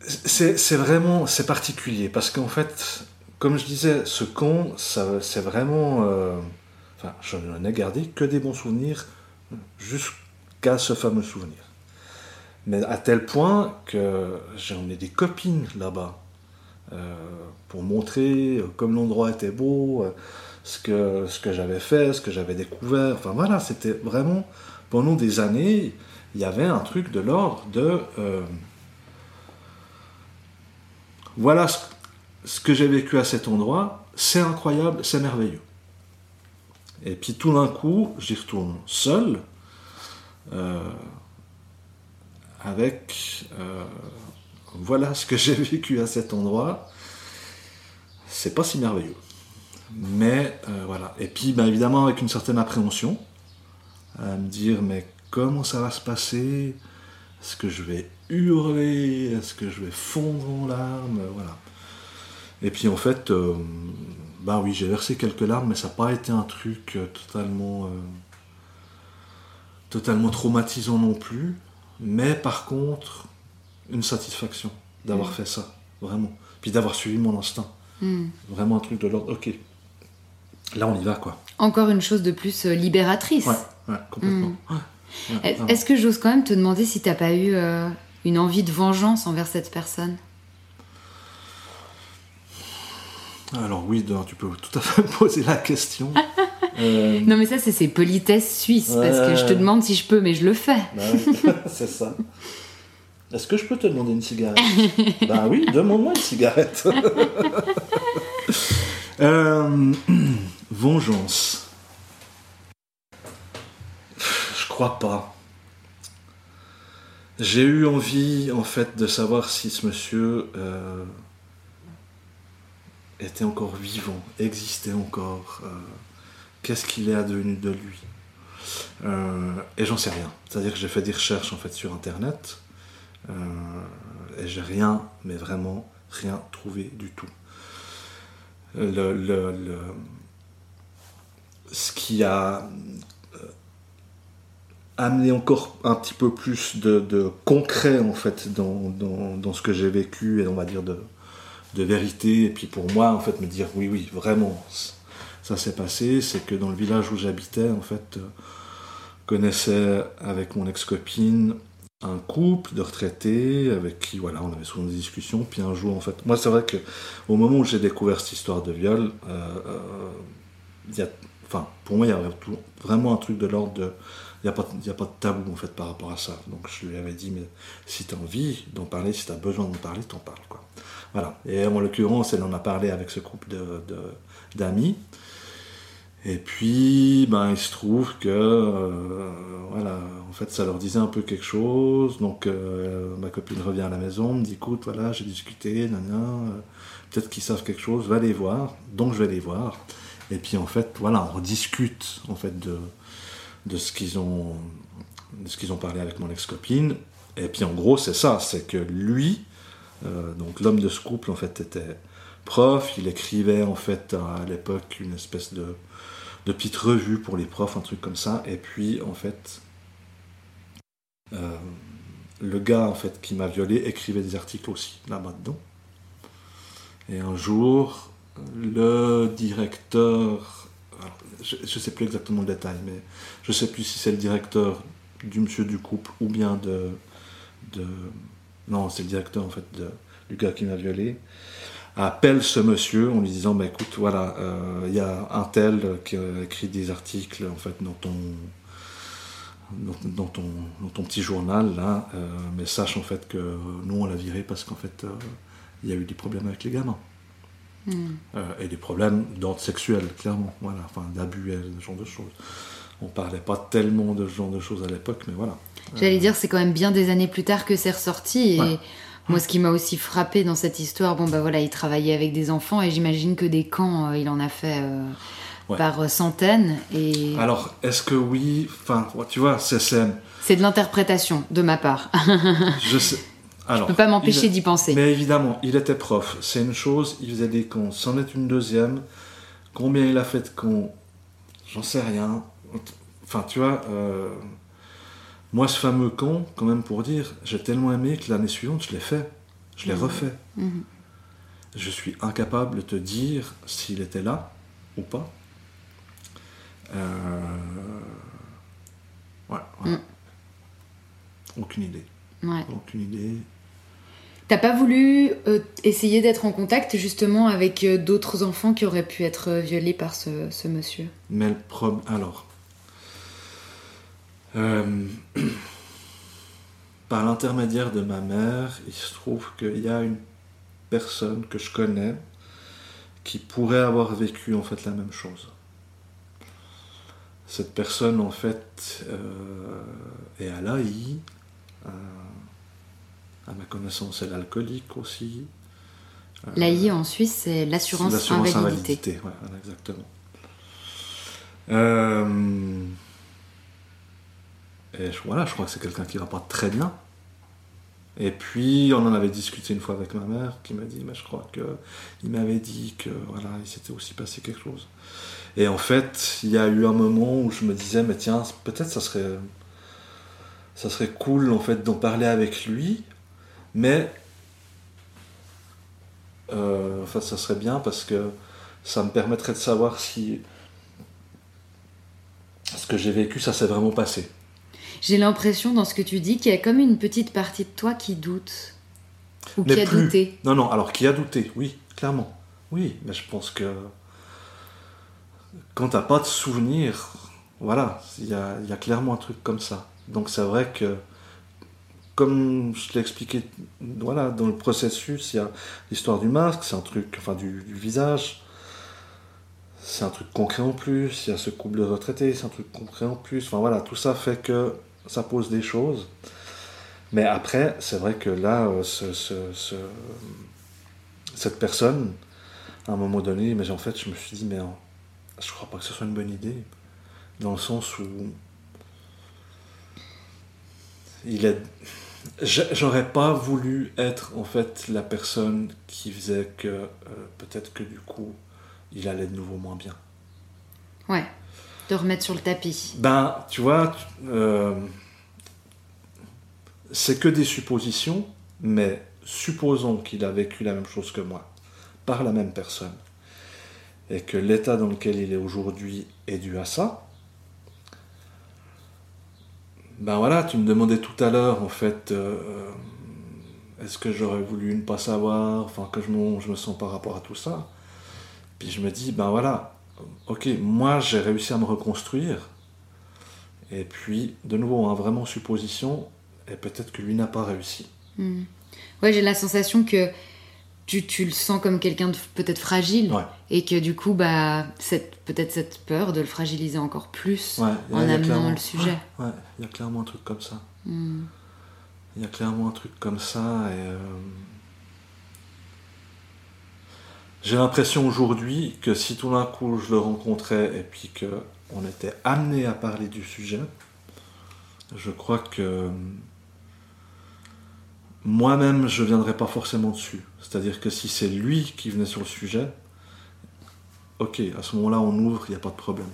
C'est, vraiment. C'est particulier, parce qu'en fait, comme je disais, ce camp, c'est vraiment. euh, enfin, je n'ai gardé que des bons souvenirs jusqu'à ce fameux souvenir. Mais à tel point que j'en ai des copines là-bas. euh, pour montrer euh, comme l'endroit était beau, euh, ce que, ce que j'avais fait, ce que j'avais découvert. Enfin voilà, c'était vraiment, pendant des années, il y avait un truc de l'ordre de... voilà ce, que j'ai vécu à cet endroit, c'est incroyable, c'est merveilleux. Et puis tout d'un coup, j'y retourne seul, avec... euh, voilà ce que j'ai vécu à cet endroit. C'est pas si merveilleux. Mais euh, voilà. Et puis, ben, évidemment, avec une certaine appréhension, à me dire, mais comment ça va se passer? Est-ce que je vais hurler? Est-ce que je vais fondre en larmes? Voilà. Et puis, en fait, euh, ben oui, j'ai versé quelques larmes, mais ça n'a pas été un truc totalement, totalement traumatisant non plus. Mais par contre, une satisfaction d'avoir Mm. fait ça, vraiment. Puis d'avoir suivi mon instinct. Hmm. Vraiment un truc de l'ordre, ok. Là, on y va, quoi. Encore une chose de plus euh, libératrice. Ouais, ouais, complètement. Mm. Ouais. Est-ce que j'ose quand même te demander si t'as pas eu euh, une envie de vengeance envers cette personne? Alors oui, tu peux tout à fait me poser la question. Euh, Non mais ça c'est ces politesses suisses parce que je te demande si je peux mais je le fais. bah c'est ça. Est-ce que je peux te demander une cigarette Bah oui, demande-moi une cigarette. Euh, vengeance. Je crois pas. J'ai eu envie, en fait, de savoir si ce monsieur euh, était encore vivant, existait encore. euh, Qu'est-ce qu'il est advenu de lui Euh, Et j'en sais rien. C'est-à-dire que j'ai fait des recherches, sur Internet. euh, et j'ai rien, mais vraiment rien trouvé du tout. Le, le- le- ce qui a euh, amené encore un petit peu plus de, concret en fait dans, ce que j'ai vécu et on va dire de, de vérité et puis pour moi en fait me dire oui oui vraiment ça s'est passé c'est que dans le village où j'habitais en fait euh, connaissais avec mon ex-copine un couple de retraités avec qui voilà on avait souvent des discussions. Puis un jour en fait moi c'est vrai que au moment où j'ai découvert cette histoire de viol euh, euh, y a enfin pour moi il y a tout- vraiment un truc de l'ordre de il n'y a, pas- a pas de tabou en fait par rapport à ça. Donc je lui avais dit mais si tu as envie d'en parler si tu as besoin d'en parler t'en parles quoi. Voilà. Et en l'occurrence elle en a parlé avec ce couple de- d'amis Et puis, ben, il se trouve que, euh, voilà, en fait, ça leur disait un peu quelque chose. Donc, euh, ma copine revient à la maison, me dit, écoute, voilà, j'ai discuté, nanana, peut-être qu'ils savent quelque chose, va les voir. Donc, je vais les voir. Et puis, en fait, voilà, on discute, en fait, de, de ce qu'ils ont, de ce qu'ils ont parlé avec mon ex-copine. Et puis, en gros, c'est ça, c'est que lui, euh, donc l'homme de ce couple, en fait, était prof. Il écrivait, en fait, à l'époque, une espèce de de petites revues pour les profs, un truc comme ça. Et puis, en fait, euh, le gars en fait qui m'a violé écrivait des articles aussi là-bas dedans. Et un jour, le directeur, je ne sais plus exactement le détail, mais je ne sais plus si c'est le directeur du monsieur du couple ou bien de, de non, c'est le directeur en fait du gars qui m'a violé appelle ce monsieur en lui disant bah, écoute voilà euh, il y a un tel qui a écrit des articles en fait dans ton dans, ton, dans ton petit journal là euh, mais sache en fait que nous on l'a viré parce qu'en fait euh, il y a eu des problèmes avec les gamins. Hmm. et des problèmes d'ordre sexuel clairement voilà enfin d'abus et ce genre de choses. On parlait pas tellement de ce genre de choses à l'époque mais voilà. J'allais dire c'est quand même bien des années plus tard que c'est ressorti et moi, ce qui m'a aussi frappé dans cette histoire, bon bah voilà, il travaillait avec des enfants et j'imagine que des camps, euh, il en a fait euh, par centaines. Et alors, est-ce que oui Enfin, tu vois, c'est c'est de l'interprétation de ma part. je sais. Alors, peux pas m'empêcher d'y penser. Mais évidemment, il était prof. C'est une chose. Il faisait des cons. C'en est une deuxième. Combien il a fait de cons J'en sais rien. Enfin, tu vois. Euh, moi, ce fameux con, quand même pour dire, j'ai tellement aimé que l'année suivante, je l'ai fait. Je l'ai mhm. refait. Mhm. Je suis incapable de te dire s'il était là ou pas. Euh... Ouais, mm. Aucune idée. Aucune idée. T'as pas voulu euh, essayer d'être en contact justement avec euh, d'autres enfants qui auraient pu être violés par ce, ce monsieur? Mais le problème. Alors, euh, par l'intermédiaire de ma mère, il se trouve qu'il y a une personne que je connais qui pourrait avoir vécu en fait la même chose. Cette personne en fait euh, est à l'AI, euh, à ma connaissance elle est alcoolique aussi. L'AI en Suisse c'est l'assurance invalidité. invalidité ouais, exactement. Et voilà, je crois que c'est quelqu'un qui va pas très bien. Et puis, on en avait discuté une fois avec ma mère, qui m'a dit, mais je crois qu'il m'avait dit que voilà, il s'était aussi passé quelque chose. Et en fait, il y a eu un moment où je me disais, mais tiens, peut-être ça serait, ça serait cool en fait d'en parler avec lui, mais euh, ça serait bien parce que ça me permettrait de savoir si ce que j'ai vécu, ça s'est vraiment passé. J'ai l'impression dans ce que tu dis qu'il y a comme une petite partie de toi qui doute. Ou qui a douté. Non, non, alors qui a douté, oui, clairement. Oui, mais je pense que quand t'as pas de souvenir, voilà, il y a, y a, clairement un truc comme ça. Donc c'est vrai que, comme je l'ai expliqué, voilà, dans le processus, il y a l'histoire du masque, c'est un truc, enfin du, du visage, c'est un truc concret en plus, il y a ce couple de retraités, c'est un truc concret en plus, enfin voilà, tout ça fait que ça pose des choses. Mais après, c'est vrai que là, euh, cette personne, à un moment donné, mais en fait, je me suis dit, mais je crois pas que ce soit une bonne idée. Dans le sens où. Il est. J'aurais pas voulu être en fait la personne qui faisait que euh, peut-être que du coup il allait de nouveau moins bien. Ouais de remettre sur le tapis Ben, tu vois, euh, c'est que des suppositions, mais supposons qu'il a vécu la même chose que moi, par la même personne, et que l'état dans lequel il est aujourd'hui est dû à ça. Ben voilà, tu me demandais tout à l'heure, en fait, euh, est-ce que j'aurais voulu ne pas savoir, enfin, que je me sens par rapport à tout ça. Puis je me dis, ben voilà, ok, moi j'ai réussi à me reconstruire, et puis de nouveau, hein, vraiment supposition, et peut-être que lui n'a pas réussi. Hmm. Ouais, j'ai la sensation que tu, tu le sens comme quelqu'un de peut-être fragile Ouais. et que du coup, bah, cette, peut-être cette peur de le fragiliser encore plus Ouais, a- en amenant le sujet. Ouais, il y a clairement un truc comme ça. Hmm. Il y a clairement un truc comme ça et euh, j'ai l'impression aujourd'hui que si tout d'un coup je le rencontrais et puis que on était amené à parler du sujet, je crois que moi-même je viendrais pas forcément dessus. C'est-à-dire que si c'est lui qui venait sur le sujet, ok, à ce moment-là on ouvre, il n'y a pas de problème.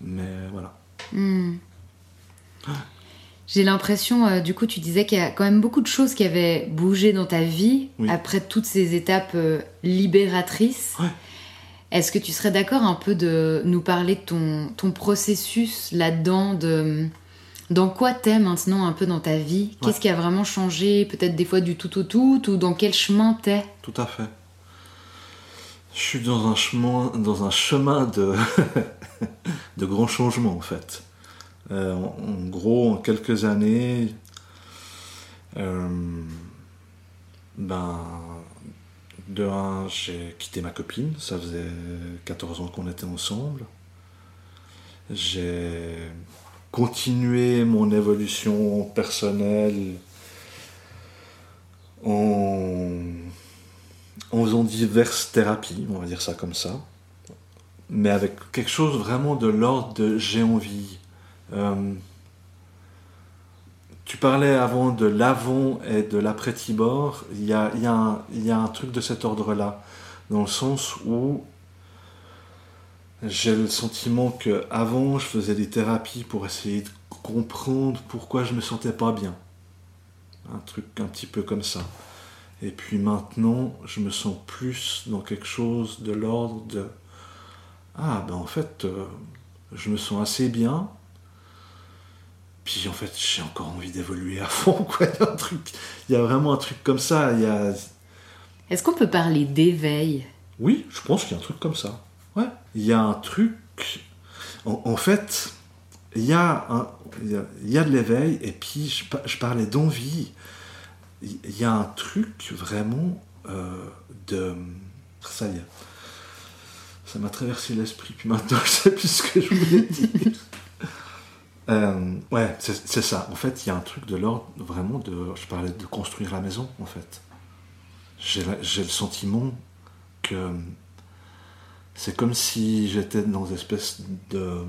Mais voilà. Hmm. J'ai l'impression, euh, du coup, tu disais qu'il y a quand même beaucoup de choses qui avaient bougé dans ta vie Oui. après toutes ces étapes euh, libératrices. Ouais. Est-ce que tu serais d'accord un peu de nous parler de ton, ton processus là-dedans de dans quoi t'es maintenant un peu dans ta vie? Qu'est-ce Ouais. qui a vraiment changé Peut-être des fois du tout au tout ou dans quel chemin t'es? Tout à fait. Je suis dans un chemin, dans un chemin de, de grands changements en fait. Euh, en, gros, en quelques années, euh, ben, de un, j'ai quitté ma copine, ça faisait 14 ans qu'on était ensemble. J'ai continué mon évolution personnelle en faisant diverses thérapies, on va dire ça comme ça, mais avec quelque chose vraiment de l'ordre de j'ai envie. Euh, tu parlais avant de l'avant et de l'après Tibor, il y a, un- truc de cet ordre-là, dans le sens où j'ai le sentiment que avant je faisais des thérapies pour essayer de comprendre pourquoi je me sentais pas bien. Un truc un petit peu comme ça. Et puis maintenant, je me sens plus dans quelque chose de l'ordre de Ah, ben en fait, euh, je me sens assez bien. Puis en fait, j'ai encore envie d'évoluer à fond, quoi. Il y a un truc, il y a vraiment un truc comme ça. Il y a... Est-ce qu'on peut parler d'éveil? Oui, je pense qu'il y a un truc comme ça. Ouais. Il y a un truc. En, en fait, il y, a un, il, y a, il y a de l'éveil, et puis je, pa- je parlais d'envie. Il il y a un truc vraiment euh, de. Ça y est. Ça m'a traversé l'esprit, puis maintenant je sais plus ce que je voulais dire. Euh, ouais, c'est ça. En fait, il y a un truc de l'ordre vraiment de. Je parlais de construire la maison, en fait. J'ai le sentiment que c'est comme si j'étais dans une espèce de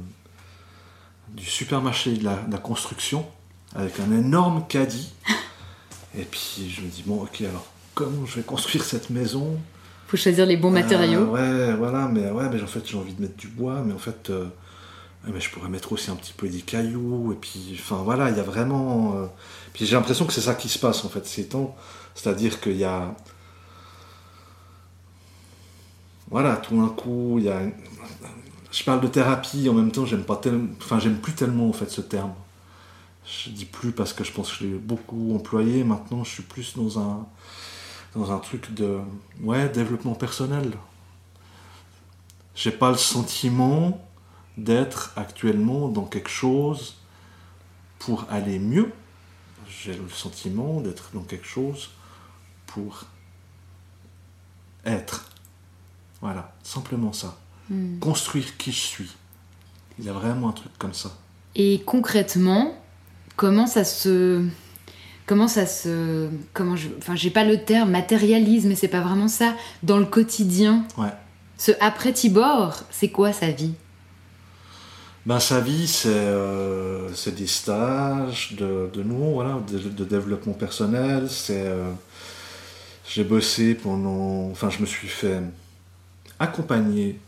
du supermarché de la, de la construction avec un énorme caddie et puis je me dis bon ok alors comment je vais construire cette maison? Faut choisir les bons matériaux. Euh, ouais voilà mais ouais mais en fait j'ai envie de mettre du bois mais en fait euh, mais je pourrais mettre aussi un petit peu des cailloux et puis enfin voilà il y a vraiment euh, puis j'ai l'impression que c'est ça qui se passe en fait ces temps c'est à dire qu'il y a voilà, tout d'un coup, il y a. Je parle de thérapie, en même temps, j'aime pas tellement. Enfin, j'aime plus tellement en fait ce terme. Je dis plus parce que je pense que je l'ai beaucoup employé. Maintenant, je suis plus dans un dans un truc de ouais développement personnel. J'ai pas le sentiment d'être actuellement dans quelque chose pour aller mieux. J'ai le sentiment d'être dans quelque chose pour être. Voilà, simplement ça. Hmm. Construire qui je suis. Il y a vraiment un truc comme ça. Et concrètement, comment ça se. Comment ça se. Comment je. Enfin, j'ai pas le terme matérialise, mais c'est pas vraiment ça. Dans le quotidien, Ouais. ce après Tibor, c'est quoi sa vie? Ben, sa vie, c'est euh, des stages de, nouveau, voilà, de, développement personnel. Euh, J'ai bossé pendant. Enfin, je me suis fait accompagner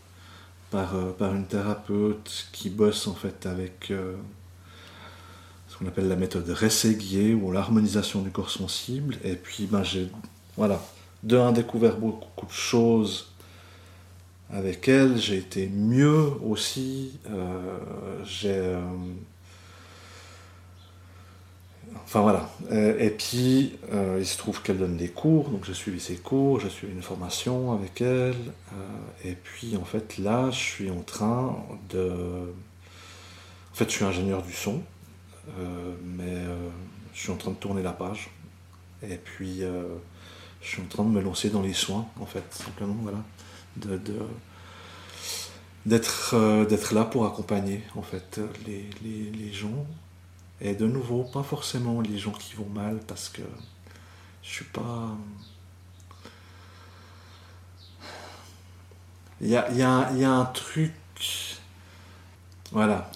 par, euh, une thérapeute qui bosse en fait avec ce qu'on appelle la méthode Rességuier ou l'harmonisation du corps sensible. Et puis, ben, j'ai. Voilà. De découvert beaucoup de choses avec elle, j'ai été mieux aussi. euh, euh, Enfin voilà. Euh, et puis, il se trouve qu'elle donne des cours, donc j'ai suivi ses cours, j'ai suivi une formation avec elle. et puis, en fait, là, je suis en train de. En fait, je suis ingénieur du son, mais je suis en train de tourner la page. Et puis, je suis en train de me lancer dans les soins, en fait, simplement, voilà. De, d'être, euh, d'être là pour accompagner, en fait, les, les, les, gens. Et de nouveau, pas forcément les gens qui vont mal, parce que je suis pas... Il y a, y, a, y a, un truc... Voilà.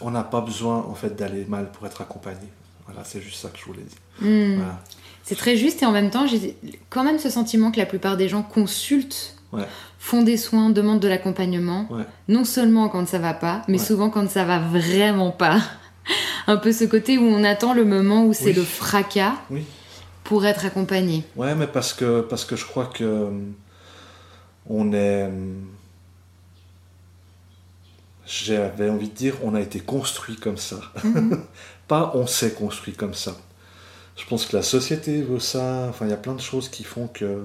On n'a pas besoin, en fait, d'aller mal pour être accompagné. Voilà, c'est juste ça que je voulais dire. Mmh. Voilà. C'est très juste et en même temps, j'ai quand même ce sentiment que la plupart des gens consultent, ouais. font des soins, demandent de l'accompagnement, ouais. non seulement quand ça va pas, mais Ouais. souvent quand ça va vraiment pas. Un peu ce côté où on attend le moment où c'est Oui. le fracas Oui. pour être accompagné. Ouais, mais parce que, parce que je crois que euh, on est. euh, J'avais envie de dire, on a été construit comme ça. Mhm. Pas on s'est construit comme ça. Je pense que la société veut ça. Enfin, il y a plein de choses qui font que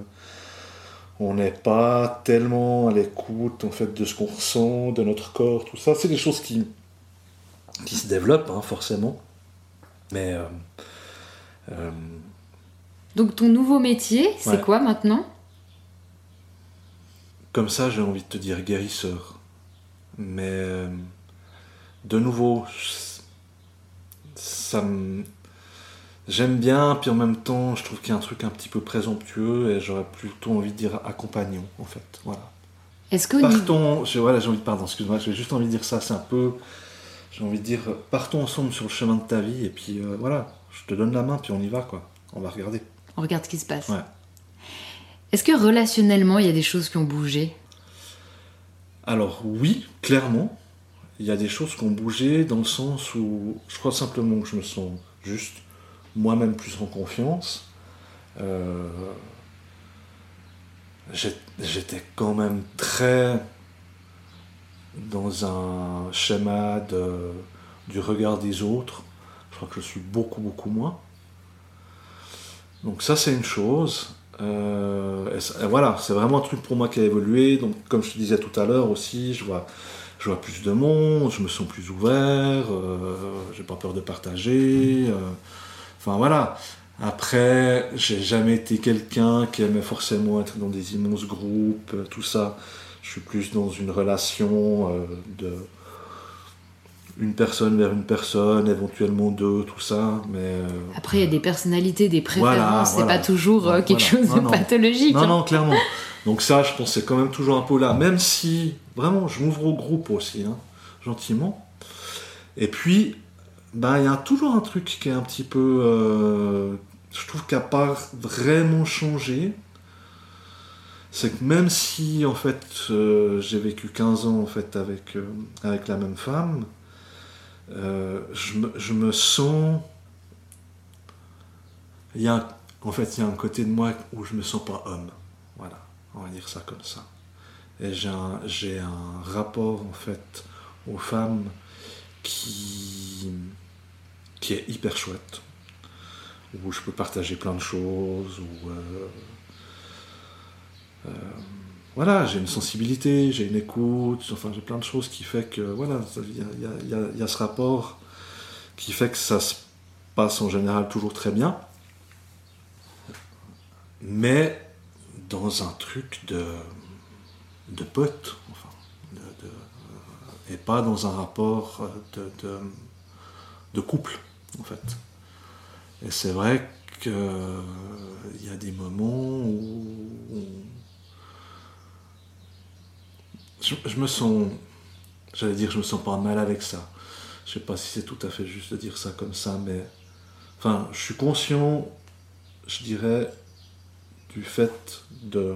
on n'est pas tellement à l'écoute en fait de ce qu'on ressent, de notre corps, tout ça. C'est des choses qui qui se développent hein, forcément. Mais euh, euh, Donc ton nouveau métier, c'est quoi maintenant? Comme ça, j'ai envie de te dire guérisseur. Mais euh, de nouveau, ça me... J'aime bien, puis en même temps, je trouve qu'il y a un truc un petit peu présomptueux et j'aurais plutôt envie de dire accompagnons, en fait. Voilà. Est-ce niveau... Partons, je, voilà, j'ai envie de, pardon, excuse-moi, j'ai juste envie de dire ça, c'est un peu, j'ai envie de dire, partons ensemble sur le chemin de ta vie et puis euh, voilà, je te donne la main puis on y va, quoi. On va regarder. On regarde ce qui se passe. Ouais. Est-ce que relationnellement, il y a des choses qui ont bougé? Alors oui, clairement, il y a des choses qui ont bougé dans le sens où je crois simplement que je me sens juste moi-même plus en confiance. Euh, J'étais quand même très dans un schéma de, du regard des autres. Je crois que je suis beaucoup, beaucoup moins. Donc ça, c'est une chose. Euh, voilà, c'est vraiment un truc pour moi qui a évolué. Donc, comme je te disais tout à l'heure aussi, je vois, je vois plus de monde, je me sens plus ouvert, euh, j'ai pas peur de partager. euh, enfin voilà. Après, j'ai jamais été quelqu'un qui aimait forcément être dans des immenses groupes, euh, tout ça. Je suis plus dans une relation euh, de une personne vers une personne, éventuellement deux, tout ça. Mais euh, Après, il y a des personnalités, des préférences, Voilà, c'est voilà. pas toujours euh, Voilà. quelque chose Non, de non. pathologique. Non, hein. non, clairement. Donc ça, je pense c'est quand même toujours un peu là. Même si, vraiment, je m'ouvre au groupe aussi, hein, gentiment. Et puis, ben, il y a toujours un truc qui est un petit peu... euh, je trouve qu'il n'a pas vraiment changé. C'est que même si, en fait, euh, j'ai vécu 15 ans, en fait, avec, euh, avec la même femme, je, me, je me sens... Il y a, en fait, il y a un côté de moi où je me sens pas homme. Voilà, on va dire ça comme ça. Et j'ai un, un rapport, en fait, aux femmes qui, qui est hyper chouette. Où je peux partager plein de choses, où... euh, euh, voilà, j'ai une sensibilité, j'ai une écoute, enfin j'ai plein de choses qui fait que, voilà, il y y a ce rapport qui fait que ça se passe en général toujours très bien mais dans un truc de, de pote, enfin, de- de- euh, et pas dans un rapport euh, de, couple, en fait. Et c'est vrai qu'il y a des moments où, où je, je me sens, j'allais dire, je me sens pas mal avec ça. Je sais pas si c'est tout à fait juste de dire ça comme ça, mais enfin, je suis conscient, je dirais, du fait de,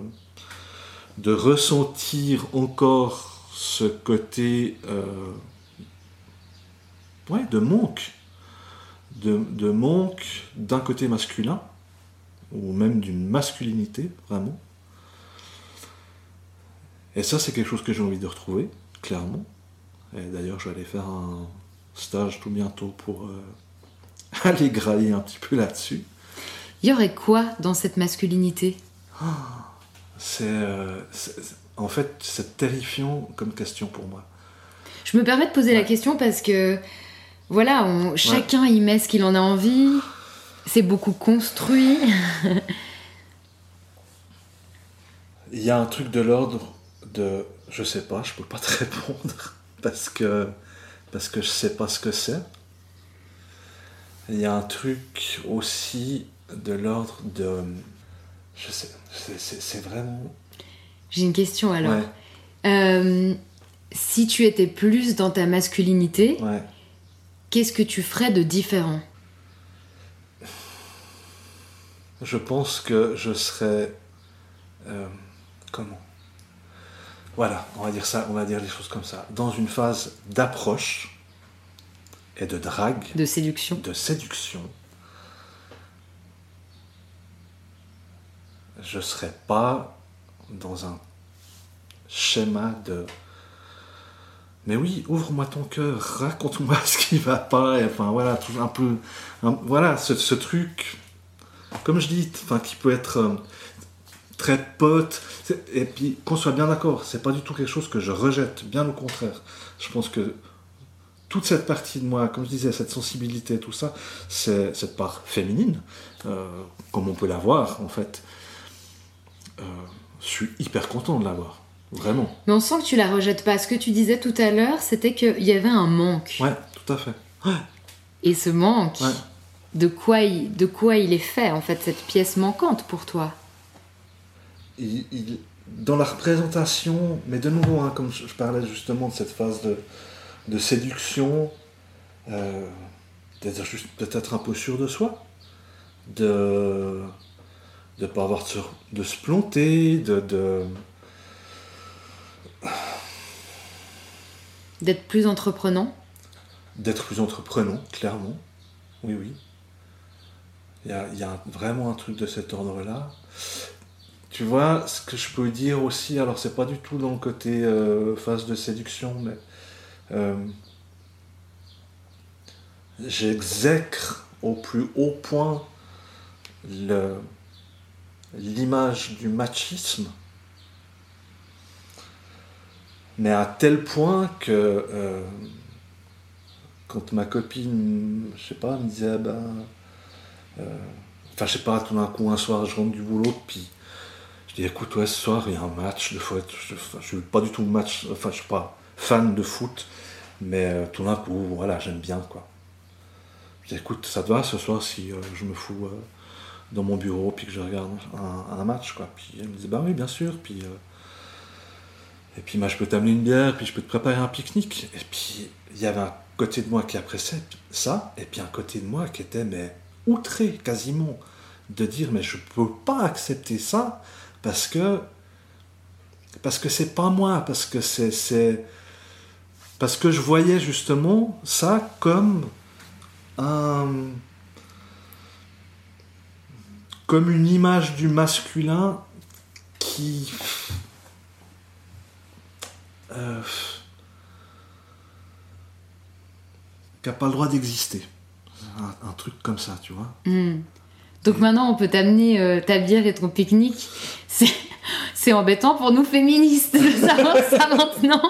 de ressentir encore ce côté euh, ouais, de manque, de, de manque d'un côté masculin, ou même d'une masculinité, vraiment. Et ça, c'est quelque chose que j'ai envie de retrouver, clairement. Et d'ailleurs, je vais aller faire un stage tout bientôt pour euh, aller grailler un petit peu là-dessus. Il y aurait quoi dans cette masculinité? C'est, euh, c'est- c'est- en fait, c'est terrifiant comme question pour moi. Je me permets de poser la question parce que, voilà, on- chacun y met ce qu'il en a envie. C'est beaucoup construit. Il y a un truc de l'ordre de. Je sais pas, je peux pas te répondre parce que, parce que je sais pas ce que c'est. Il y a un truc aussi de l'ordre de. Je sais, c'est vraiment. J'ai une question alors. Ouais, Euh, si tu étais plus dans ta masculinité, ouais. qu'est-ce que tu ferais de différent? Je pense que je serais. euh, comment? Voilà, on va dire ça, on va dire les choses comme ça. Dans une phase d'approche et de drague, de séduction de séduction, je serais pas dans un schéma de. Mais oui, ouvre-moi ton cœur, raconte-moi ce qui va pas, enfin voilà, tout un peu. voilà, ce, ce truc, comme je dis, enfin, qui peut être euh, très pote, et puis qu'on soit bien d'accord, c'est pas du tout quelque chose que je rejette, bien au contraire. Je pense que toute cette partie de moi, comme je disais, cette sensibilité, tout ça, c'est cette part féminine, euh, comme on peut l'avoir en fait. Euh, je suis hyper content de l'avoir, vraiment. Mais on sent que tu la rejettes pas. Ce que tu disais tout à l'heure, c'était qu'il y avait un manque. Ouais, tout à fait. Et ce manque, Ouais. de, quoi il, de quoi il est fait, en fait, cette pièce manquante pour toi? Il- il- dans la représentation, mais de nouveau, hein, comme je, je parlais justement de cette phase de, de séduction, euh, d'être juste peut-être un peu sûr de soi, de ne pas avoir de se, de se planter, de, de- D'être plus entreprenant d'être plus entreprenant, clairement. Oui, oui. Il y a, y a vraiment un truc de cet ordre-là. Tu vois, ce que je peux dire aussi, alors c'est pas du tout dans le côté euh, phase de séduction, mais euh, j'exècre au plus haut point le- l'image du machisme, mais à tel point que euh, quand ma copine, je sais pas, me disait, ben, euh, enfin, je sais pas, tout d'un coup, un soir, je rentre du boulot, puis je dis, écoute, ouais, ce soir, il y a un match de foot. Je, suis pas du tout match, enfin, je suis pas fan de foot, mais euh, tout d'un coup, voilà, j'aime bien, quoi. Je dis, écoute, ça te va ce soir si euh, je me fous dans mon bureau, puis que je regarde un, match, quoi. Puis elle me disait, bah oui, bien sûr, puis. euh, et puis, moi, je peux t'amener une bière, puis je peux te préparer un pique-nique. Et puis, il y avait un côté de moi qui appréciait ça, et puis un côté de moi qui était, mais, outré quasiment, de dire, mais je peux pas accepter ça, parce que. Parce que c'est pas moi, parce que c'est parce que je voyais justement ça comme un. Comme une image du masculin qui. euh, qui n'a pas le droit d'exister. Un, un truc comme ça, tu vois. Hmm. Donc maintenant, on peut t'amener euh, ta bière et ton pique-nique. C'est, c'est embêtant pour nous féministes de savoir ça maintenant.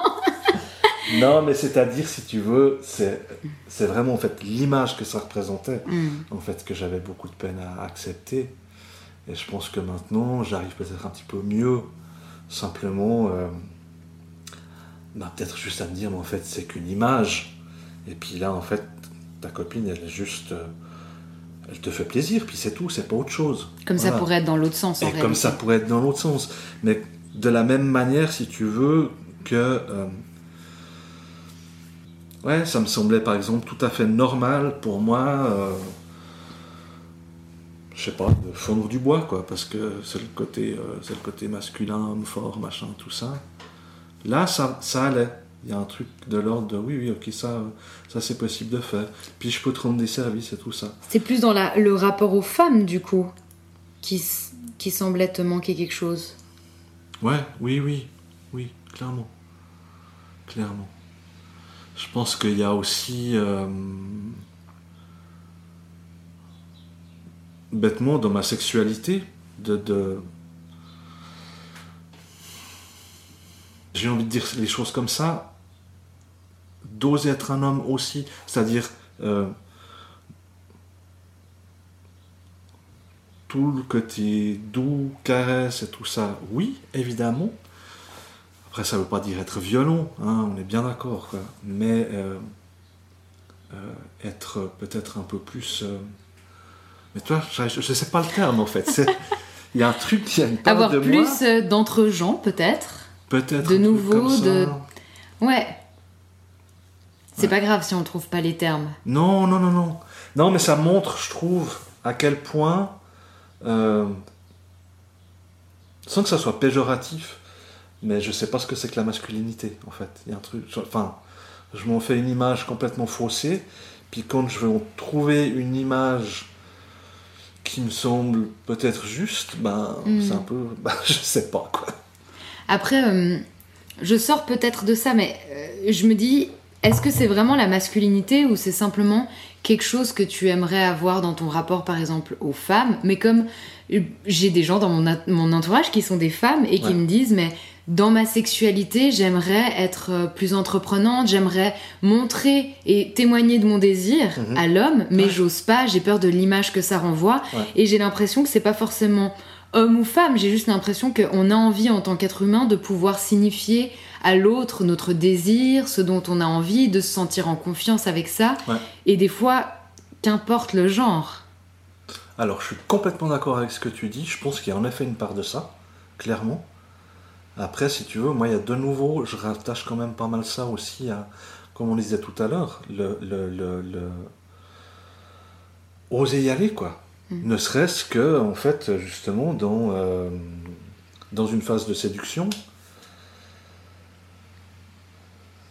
Non, mais c'est-à-dire, si tu veux, c'est, c'est vraiment en fait l'image que ça représentait, Hmm. en fait, que j'avais beaucoup de peine à accepter. Et je pense que maintenant, j'arrive peut-être un petit peu mieux, simplement, euh, bah, peut-être juste à me dire, mais en fait, c'est qu'une image. Et puis là, en fait, ta copine, elle est juste. euh, elle te fait plaisir, puis c'est tout, c'est pas autre chose. Comme ça pourrait être dans l'autre sens en Et réalité. comme ça pourrait être dans l'autre sens. Mais de la même manière, si tu veux, que. euh, ouais, ça me semblait par exemple tout à fait normal pour moi. Je sais pas, de fondre du bois, quoi, parce que c'est le côté, euh, c'est le côté masculin, homme fort, machin, tout ça. Là, ça, ça allait. Il y a un truc de l'ordre de oui, oui, ok, ça, ça c'est possible de faire. Puis je peux te rendre des services et tout ça. C'est plus dans la- le rapport aux femmes, du coup, qui, qui semblait te manquer quelque chose. Ouais, oui, oui, oui, clairement. Clairement. Je pense qu'il y a aussi. euh, bêtement, dans ma sexualité, de. J'ai envie de dire les choses comme ça, d'oser être un homme aussi, c'est-à-dire. euh, tout le côté doux, caresse et tout ça, oui, évidemment. Après, ça ne veut pas dire être violent, hein, on est bien d'accord. Mais euh, euh, être peut-être un peu plus. Mais toi, je ne sais pas le terme en fait. Il y a un truc qui a une Avoir de plus euh, d'entre gens, peut-être. peut-être de nouveau, de- Ouais. C'est Ouais. pas grave si on trouve pas les termes. Non, non, non, non. Non, mais ça montre, je trouve, à quel point, euh, sans que ça soit péjoratif, mais je sais pas ce que c'est que la masculinité, en fait. Il y a un truc, enfin, je m'en fais une image complètement faussée, puis quand je en trouver une image qui me semble peut-être juste, ben, Mm. c'est un peu, ben, je sais pas, quoi. Après, euh, je sors peut-être de ça, mais euh, je me dis, est-ce que c'est vraiment la masculinité ou c'est simplement quelque chose que tu aimerais avoir dans ton rapport, par exemple, aux femmes? Mais comme euh, j'ai des gens dans mon, entourage qui sont des femmes et qui Ouais. me disent, mais dans ma sexualité, j'aimerais être euh, plus entreprenante, j'aimerais montrer et témoigner de mon désir Mhm. à l'homme, mais Ouais. j'ose pas, j'ai peur de l'image que ça renvoie, Ouais. et j'ai l'impression que c'est pas forcément homme ou femme, j'ai juste l'impression qu'on a envie en tant qu'être humain de pouvoir signifier à l'autre notre désir, ce dont on a envie, de se sentir en confiance avec ça. Ouais. Et des fois, qu'importe le genre. Alors, je suis complètement d'accord avec ce que tu dis. Je pense qu'il y a en effet une part de ça, clairement. Après, si tu veux, moi, il y a de nouveau, je rattache quand même pas mal ça aussi à, comme on disait tout à l'heure, le, le, le, le- oser y aller, quoi. Mm. Ne serait-ce que, en fait, justement, dans, euh, dans une phase de séduction,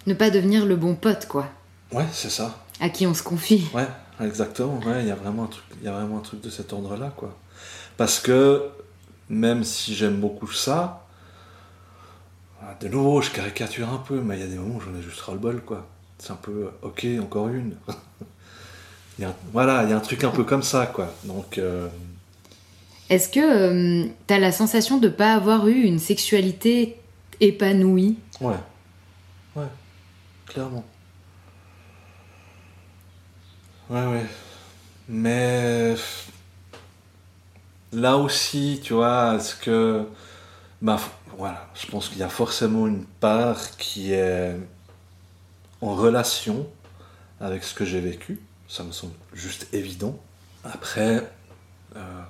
Ne pas devenir le bon pote, quoi, ouais, c'est ça. à qui on se confie. Ouais, exactement. Ouais, il y a vraiment un truc, il y a vraiment un truc de cet ordre-là, quoi. Parce que même si j'aime beaucoup ça, de nouveau, je caricature un peu, mais il y a des moments où j'en ai juste ras le bol, quoi. C'est un peu, ok, encore une. Il y a un- voilà, il y a un truc un peu comme ça, quoi. Donc, euh, Est-ce que euh, t'as la sensation de pas avoir eu une sexualité épanouie? Ouais, ouais, clairement. Ouais, ouais. Mais là aussi, tu vois, est-ce que. Bah, voilà, je pense qu'il y a forcément une part qui est en relation avec ce que j'ai vécu. Ça me semble juste évident. Après, euh,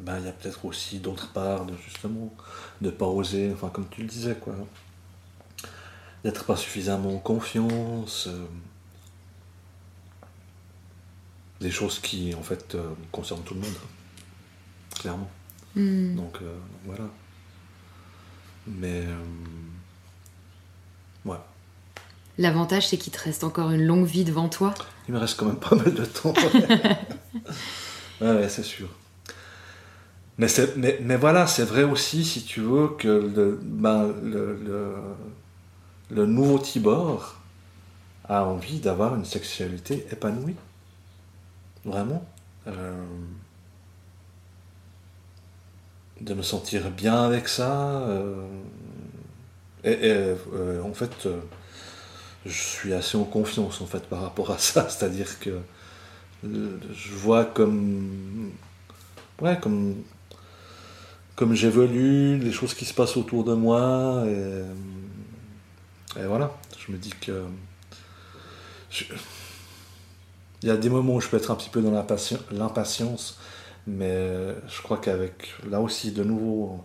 ben, il y a peut-être aussi d'autres parts de justement de pas oser, enfin comme tu le disais, quoi. D'être pas suffisamment en confiance. euh, des choses qui, en fait, euh, concernent tout le monde. Clairement. Hmm. Donc, voilà. Mais. euh, ouais. L'avantage, c'est qu'il te reste encore une longue vie devant toi. Il me reste quand même pas mal de temps. ouais, ouais, c'est sûr. Mais, c'est- mais, mais voilà, c'est vrai aussi, si tu veux, que le, ben, le, le, le nouveau Tibor a envie d'avoir une sexualité épanouie. Vraiment. Euh, de me sentir bien avec ça. euh, et euh, en fait, euh, je suis assez en confiance en fait par rapport à ça. C'est-à-dire que je vois comme. Ouais, comme. Comme j'évolue, les choses qui se passent autour de moi. Et, voilà, je me dis que. il y a des moments où je peux être un petit peu dans l'impatien- l'impatience, mais je crois qu'avec, là aussi, de nouveau,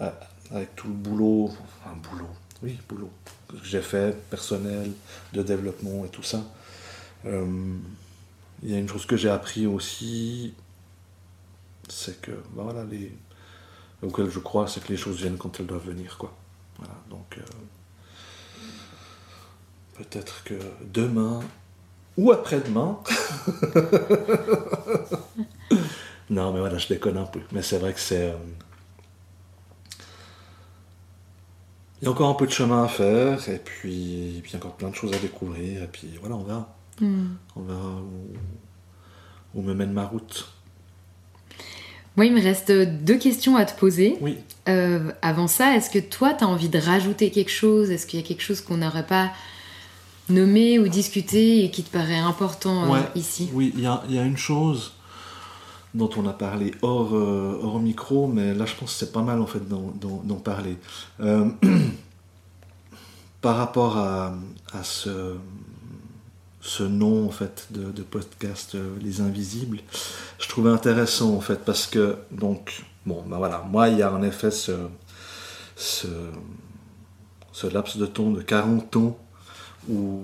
euh, avec tout le boulot, enfin boulot, oui, boulot, que j'ai fait, personnel, de développement et tout ça, euh, il y a une chose que j'ai appris aussi, c'est que, bah voilà, les, auquel je crois, c'est que les choses viennent quand elles doivent venir, quoi. Voilà, donc, euh, peut-être que demain, ou après-demain. non, mais voilà, je déconne un peu. Mais c'est vrai que c'est. euh, Il y a encore un peu de chemin à faire, et puis, et puis encore plein de choses à découvrir, et puis voilà, on verra. Hmm. On verra où, où me mène ma route. Moi, il me reste deux questions à te poser. Oui. Euh, avant ça, est-ce que toi, tu as envie de rajouter quelque chose? Est-ce qu'il y a quelque chose qu'on n'aurait pas nommé ou discuté et qui te paraît important euh, ici Oui, il y a, il y a une chose dont on a parlé hors, euh, hors micro, mais là je pense que c'est pas mal en fait d'en parler. Euh, par rapport à, à ce, ce nom en fait de, de podcast Les Invisibles, je trouvais intéressant en fait parce que donc bon ben voilà moi il y a en effet ce, ce, ce laps de temps de 40 ans où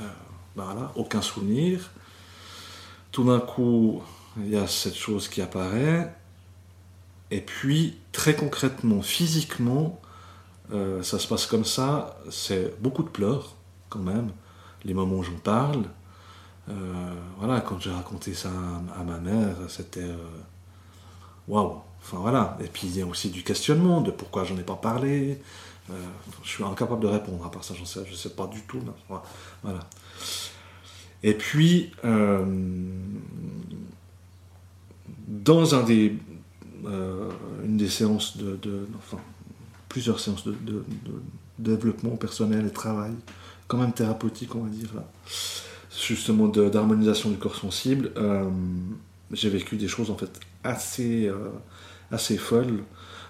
euh, ben voilà aucun souvenir tout d'un coup il y a cette chose qui apparaît et puis très concrètement physiquement euh, ça se passe comme ça c'est beaucoup de pleurs quand même les moments où j'en parle. Euh, voilà, quand j'ai raconté ça à, ma mère, c'était euh, waouh. Enfin voilà. Et puis il y a aussi du questionnement de pourquoi j'en ai pas parlé. Euh, je suis incapable de répondre à part ça, sais, je sais pas du tout. Voilà. Et puis dans un des une des séances de, plusieurs séances de, développement personnel et travail quand même thérapeutique, on va dire, justement d'harmonisation du corps sensible, euh, j'ai vécu des choses en fait assez, euh, assez folles,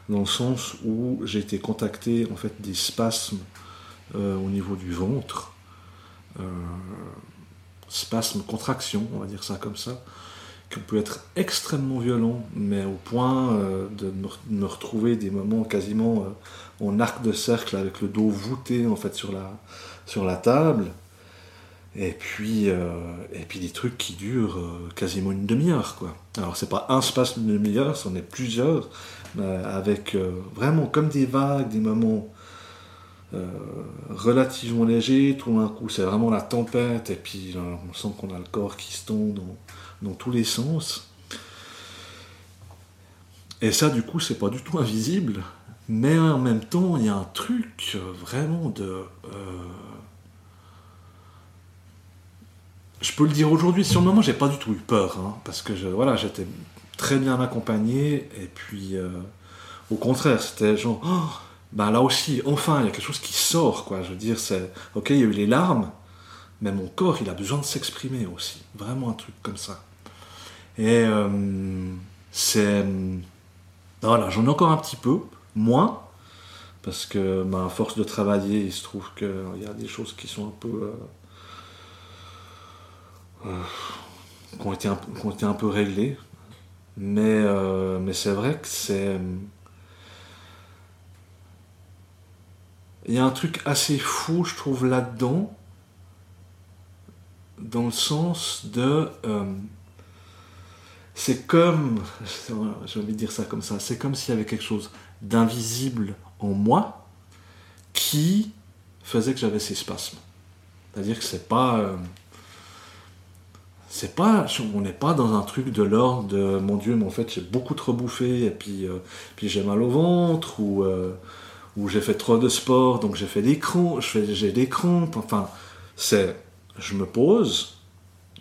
dans le sens où j'ai été contacté en fait des spasmes euh, au niveau du ventre, spasmes, contractions, on va dire ça comme ça, qui peut être extrêmement violents, mais au point de me, retrouver des moments quasiment en arc de cercle avec le dos voûté en fait sur la, table. Et puis, euh, des trucs qui durent euh, quasiment une demi-heure. quoi. Alors c'est pas un espace d'une demi-heure, c'en est plusieurs, avec euh, vraiment comme des vagues, des moments relativement légers, tout d'un coup c'est vraiment la tempête, et puis on sent qu'on a le corps qui se tombe dans, dans tous les sens. Et ça du coup c'est pas du tout invisible, mais en même temps il y a un truc vraiment de je peux le dire aujourd'hui, sur le moment, j'ai pas du tout eu peur, hein, parce que voilà, j'étais très bien accompagné, et puis euh, au contraire, c'était genre, oh, ben là aussi, enfin, il y a quelque chose qui sort, quoi. Je veux dire, c'est, ok, il y a eu les larmes, mais mon corps, il a besoin de s'exprimer aussi, vraiment un truc comme ça. Et euh, c'est, voilà, j'en ai encore un petit peu, moins, parce que, ben, à force de travailler, il se trouve qu'il y a des choses qui sont un peu euh, euh, qui, ont été un, qui un peu réglés. Mais, euh, mais c'est vrai que c'est. Il y a un truc assez fou, je trouve, là-dedans, dans le sens de. Euh, c'est comme. J'ai envie de dire ça comme ça. C'est comme s'il y avait quelque chose d'invisible en moi qui faisait que j'avais ces spasmes. C'est-à-dire que c'est pas c'est pas, on n'est pas dans un truc de l'ordre de mon Dieu, mais en fait j'ai beaucoup trop bouffé et puis, euh, j'ai mal au ventre ou, euh, ou j'ai fait trop de sport donc j'ai fait des crampes, j'ai des crampes. Enfin, c'est, je me pose,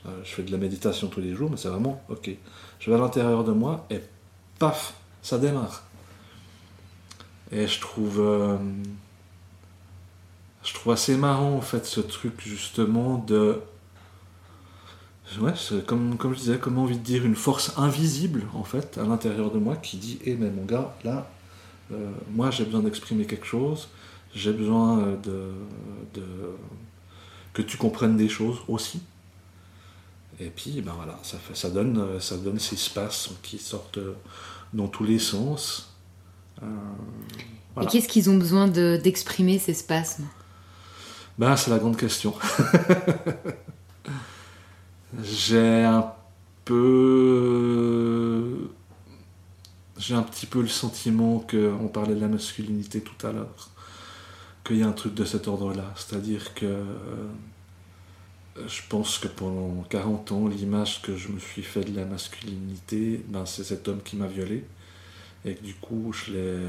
euh, je fais de la méditation tous les jours, mais c'est vraiment ok. Je vais à l'intérieur de moi et paf, ça démarre. Et je trouve, je trouve assez marrant en fait ce truc justement de Ouais, comme, comme je disais, comme envie de dire, une force invisible, en fait, à l'intérieur de moi, qui dit, hé, eh, mais mon gars, là, euh, moi, j'ai besoin d'exprimer quelque chose, j'ai besoin euh, de, de, que tu comprennes des choses aussi. Et puis, ben voilà, ça, fait, ça, donne, euh, ça donne ces espaces qui sortent dans tous les sens. Et qu'est-ce qu'ils ont besoin d'exprimer, ces spasmes? Ben, C'est la grande question. J'ai un peu. J'ai un petit peu le sentiment qu'on parlait de la masculinité tout à l'heure, qu'il y a un truc de cet ordre-là. C'est-à-dire que euh, je pense que pendant 40 ans, l'image que je me suis fait de la masculinité, ben, c'est cet homme qui m'a violé. Et que du coup, je l'ai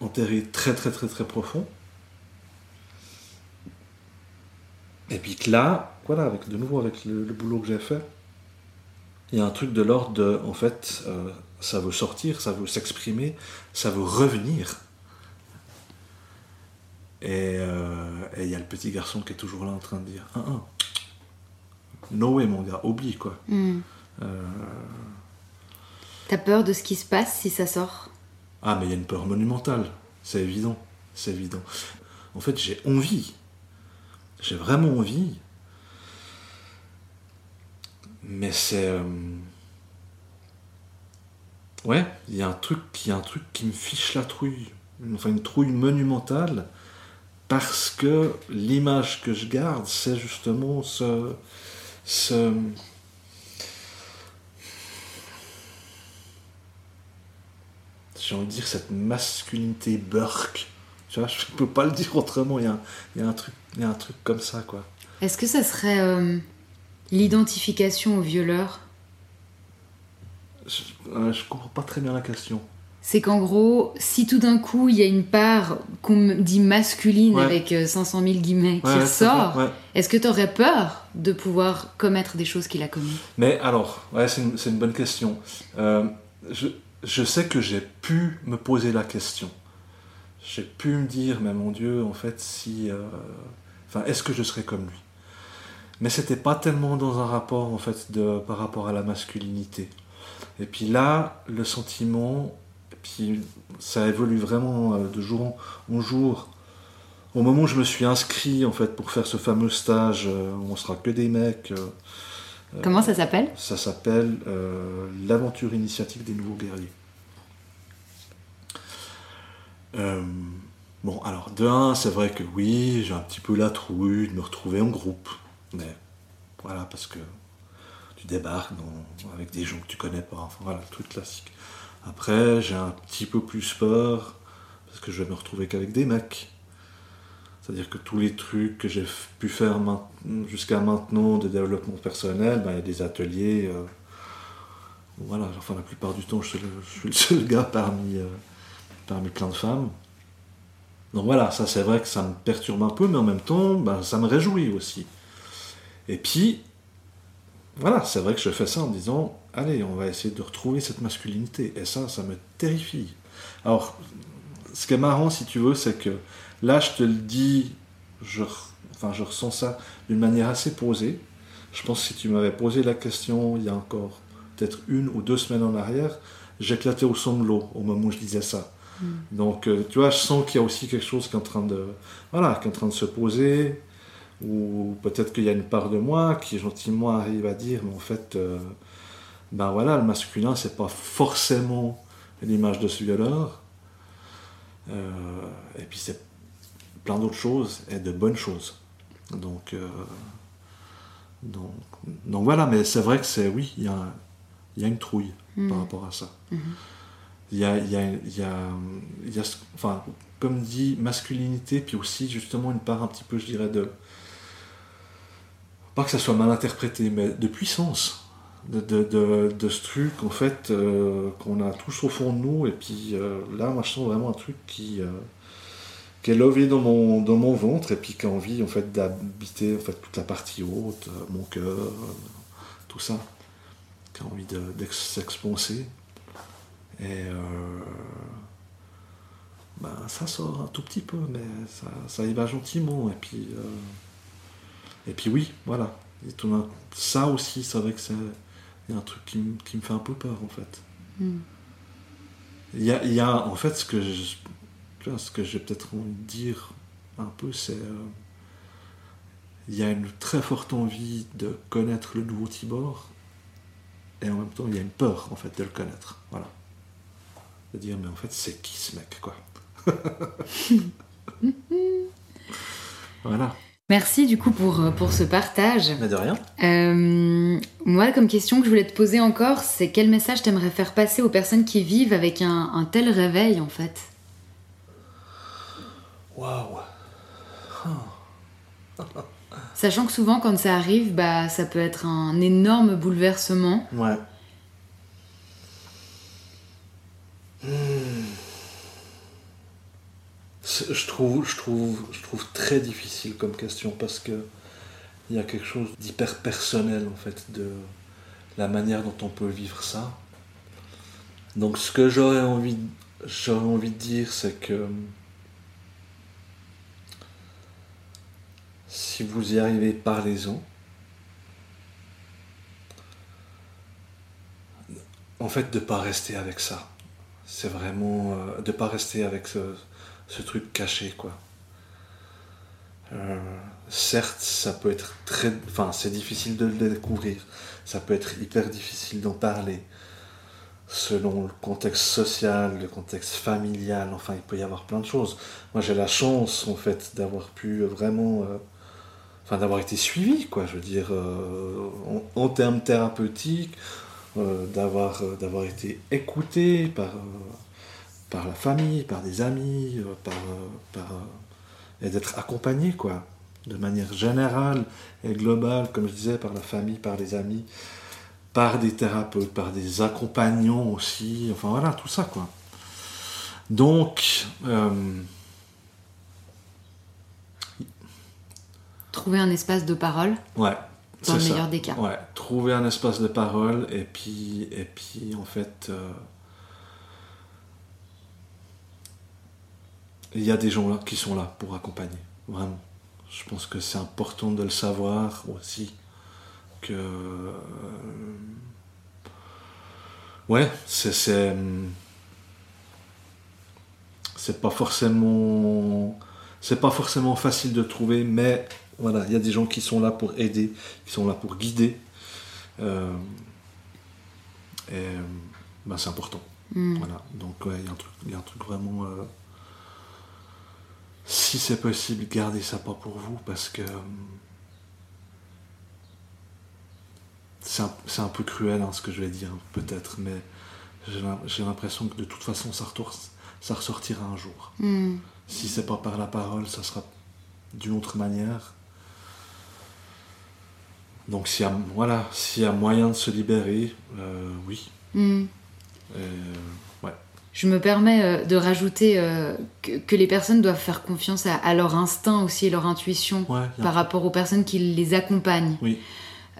enterré très très très très profond. Et puis que là, voilà, avec, de nouveau avec le, boulot que j'ai fait, il y a un truc de l'ordre de, en fait, euh, ça veut sortir, ça veut s'exprimer, ça veut revenir. Euh, et il y a le petit garçon qui est toujours là en train de dire, ah, ah. no way mon gars, oublie quoi. Hmm. Euh, T'as peur de ce qui se passe si ça sort? Ah, mais il y a une peur monumentale, c'est évident, c'est évident. En fait, j'ai envie, j'ai vraiment envie, mais c'est... euh, Ouais, il y a un truc, y a un truc qui me fiche la trouille, enfin une trouille monumentale, parce que l'image que je garde, c'est justement ce, ce, j'ai envie de dire cette masculinité burk. Tu vois, je peux pas le dire autrement. Il y a, y a un truc, il y a un truc comme ça, quoi. Est-ce que ça serait euh, l'identification au violeur? Je, euh, je comprends pas très bien la question. C'est qu'en gros, si tout d'un coup il y a une part qu'on me dit masculine Ouais. avec euh, 500 000 guillemets qui Ouais, ouais. est-ce que t'aurais peur de pouvoir commettre des choses qu'il a commises? Mais alors, ouais, c'est une, bonne question. Euh, je, je sais que j'ai pu me poser la question. J'ai pu me dire, mais mon Dieu, en fait, si, euh, enfin, est-ce que je serais comme lui? Mais c'était pas tellement dans un rapport, en fait, de, par rapport à la masculinité. Et puis là, le sentiment, puis ça évolue vraiment euh, de jour en jour. Au moment où je me suis inscrit, en fait, pour faire ce fameux stage, euh, où on sera que des mecs. euh, Comment ça s'appelle? ça s'appelle euh, l'aventure initiatique des nouveaux guerriers. Euh, bon, alors de un, c'est vrai que oui, j'ai un petit peu la trouille de me retrouver en groupe, mais voilà, parce que tu débarques avec des gens que tu connais pas, enfin voilà, truc classique. Après, j'ai un petit peu plus peur, parce que je vais me retrouver qu'avec des mecs. C'est-à-dire que tous les trucs que j'ai pu faire jusqu'à maintenant de développement personnel, ben, y a des ateliers. euh, voilà, enfin la plupart du temps, je suis le, je suis le seul gars parmi, euh, parmi plein de femmes. Donc voilà, ça c'est vrai que ça me perturbe un peu, mais en même temps, ben, ça me réjouit aussi. Et puis, voilà, c'est vrai que je fais ça en disant, allez, on va essayer de retrouver cette masculinité. Et ça, ça me terrifie. Alors, ce qui est marrant, si tu veux, c'est que là, je te le dis, je, enfin, je ressens ça d'une manière assez posée. Je pense que si tu m'avais posé la question il y a encore peut-être une ou deux semaines en arrière, j'éclatais au sanglots au moment où je disais ça. Donc, euh, tu vois, je sens qu'il y a aussi quelque chose qui est en train de, voilà, qui est en train de se poser, ou peut-être qu'il y a une part de moi qui gentiment arrive à dire, mais en fait, euh, ben voilà, le masculin, c'est pas forcément l'image de ce violeur. Euh, et puis c'est plein d'autres choses et de bonnes choses. Donc, euh, donc, donc voilà, mais c'est vrai que c'est, oui, il y a, il y a une trouille par rapport à ça. Il y a, enfin, comme dit, masculinité, puis aussi justement une part un petit peu, je dirais, de. Pas que ça soit mal interprété, mais de puissance. De, de, de, de ce truc, en fait, euh, qu'on a tous au fond de nous. Et puis euh, là, moi, je sens vraiment un truc qui, euh, qui est levé dans mon, dans mon ventre et puis qui a envie, en fait, d'habiter en fait, toute la partie haute, mon cœur, tout ça. Qui a envie de- d'ex- s'expanser. Et euh, ben, ça sort un tout petit peu, mais ça, ça y va gentiment. Et puis, euh, et puis oui, voilà. Et tout d'un- ça aussi, c'est vrai que c'est il y a un truc qui, me- qui me fait un peu peur, en fait. Mm. Il y a, il y a, en fait, ce que je- ce que j'ai peut-être envie de dire un peu, c'est euh, il y a une très forte envie de connaître le nouveau Tibor, et en même temps, il y a une peur, en fait, de le connaître. Voilà. De dire, mais en fait, c'est qui ce mec, quoi Voilà. Merci du coup pour, euh, pour ce partage. Mais de rien. Euh, moi, comme question que je voulais te poser encore, c'est quel message t'aimerais faire passer aux personnes qui vivent avec un, un tel réveil en fait? Waouh. Sachant que souvent quand ça arrive, bah ça peut être un énorme bouleversement. Ouais. Hmm. C'est- Je trouve, je, trouve, très difficile comme question parce que il y a quelque chose d'hyper personnel en fait de la manière dont on peut vivre ça. Donc ce que j'aurais envie, de dire c'est que si vous y arrivez, parlez-en. en fait, de pas rester avec ça. C'est vraiment euh, de pas rester avec ce, truc caché, quoi. Euh, certes, ça peut être très. Enfin, c'est difficile de le découvrir. Ça peut être hyper difficile d'en parler. Selon le contexte social, le contexte familial, enfin, il peut y avoir plein de choses. Moi, j'ai la chance, en fait, d'avoir pu vraiment. euh, Enfin, d'avoir été suivi, quoi. Je veux dire, euh, en, termes thérapeutiques, d'avoir euh, d'avoir été écouté par, euh, par la famille, par des amis, euh, par, euh, par, euh, et d'être accompagné, quoi, de manière générale et globale, comme je disais, par la famille, par les amis, par des thérapeutes, par des accompagnants aussi, enfin voilà, tout ça, quoi. Donc, euh, Trouver un espace de parole, ouais. Dans le ça. meilleur des cas. Ouais, trouver un espace de parole et puis, et puis en fait, euh, il y a des gens là qui sont là pour accompagner, vraiment. Je pense que c'est important de le savoir aussi que euh, ouais, c'est c'est pas forcément c'est pas forcément facile de trouver, mais voilà, il y a des gens qui sont là pour aider, qui sont là pour guider. Euh, et ben, c'est important. Mm. Voilà. Donc ouais, il y a un truc, il y a un truc vraiment. euh, si c'est possible, gardez ça pas pour vous parce que euh, c'est un, un peu cruel hein, ce que je vais dire peut-être, mais j'ai l'im- j'ai l'impression que de toute façon ça, ça ressortira un jour. Mm. Si c'est pas par la parole, ça sera d'une autre manière. Donc s'il y a, voilà, s'il y a moyen de se libérer, euh, oui. Mm. Euh, ouais. Je me permets euh, de rajouter que, que les personnes doivent faire confiance à, à leur instinct aussi et leur intuition Ouais, par rapport aux personnes qui les accompagnent. Oui.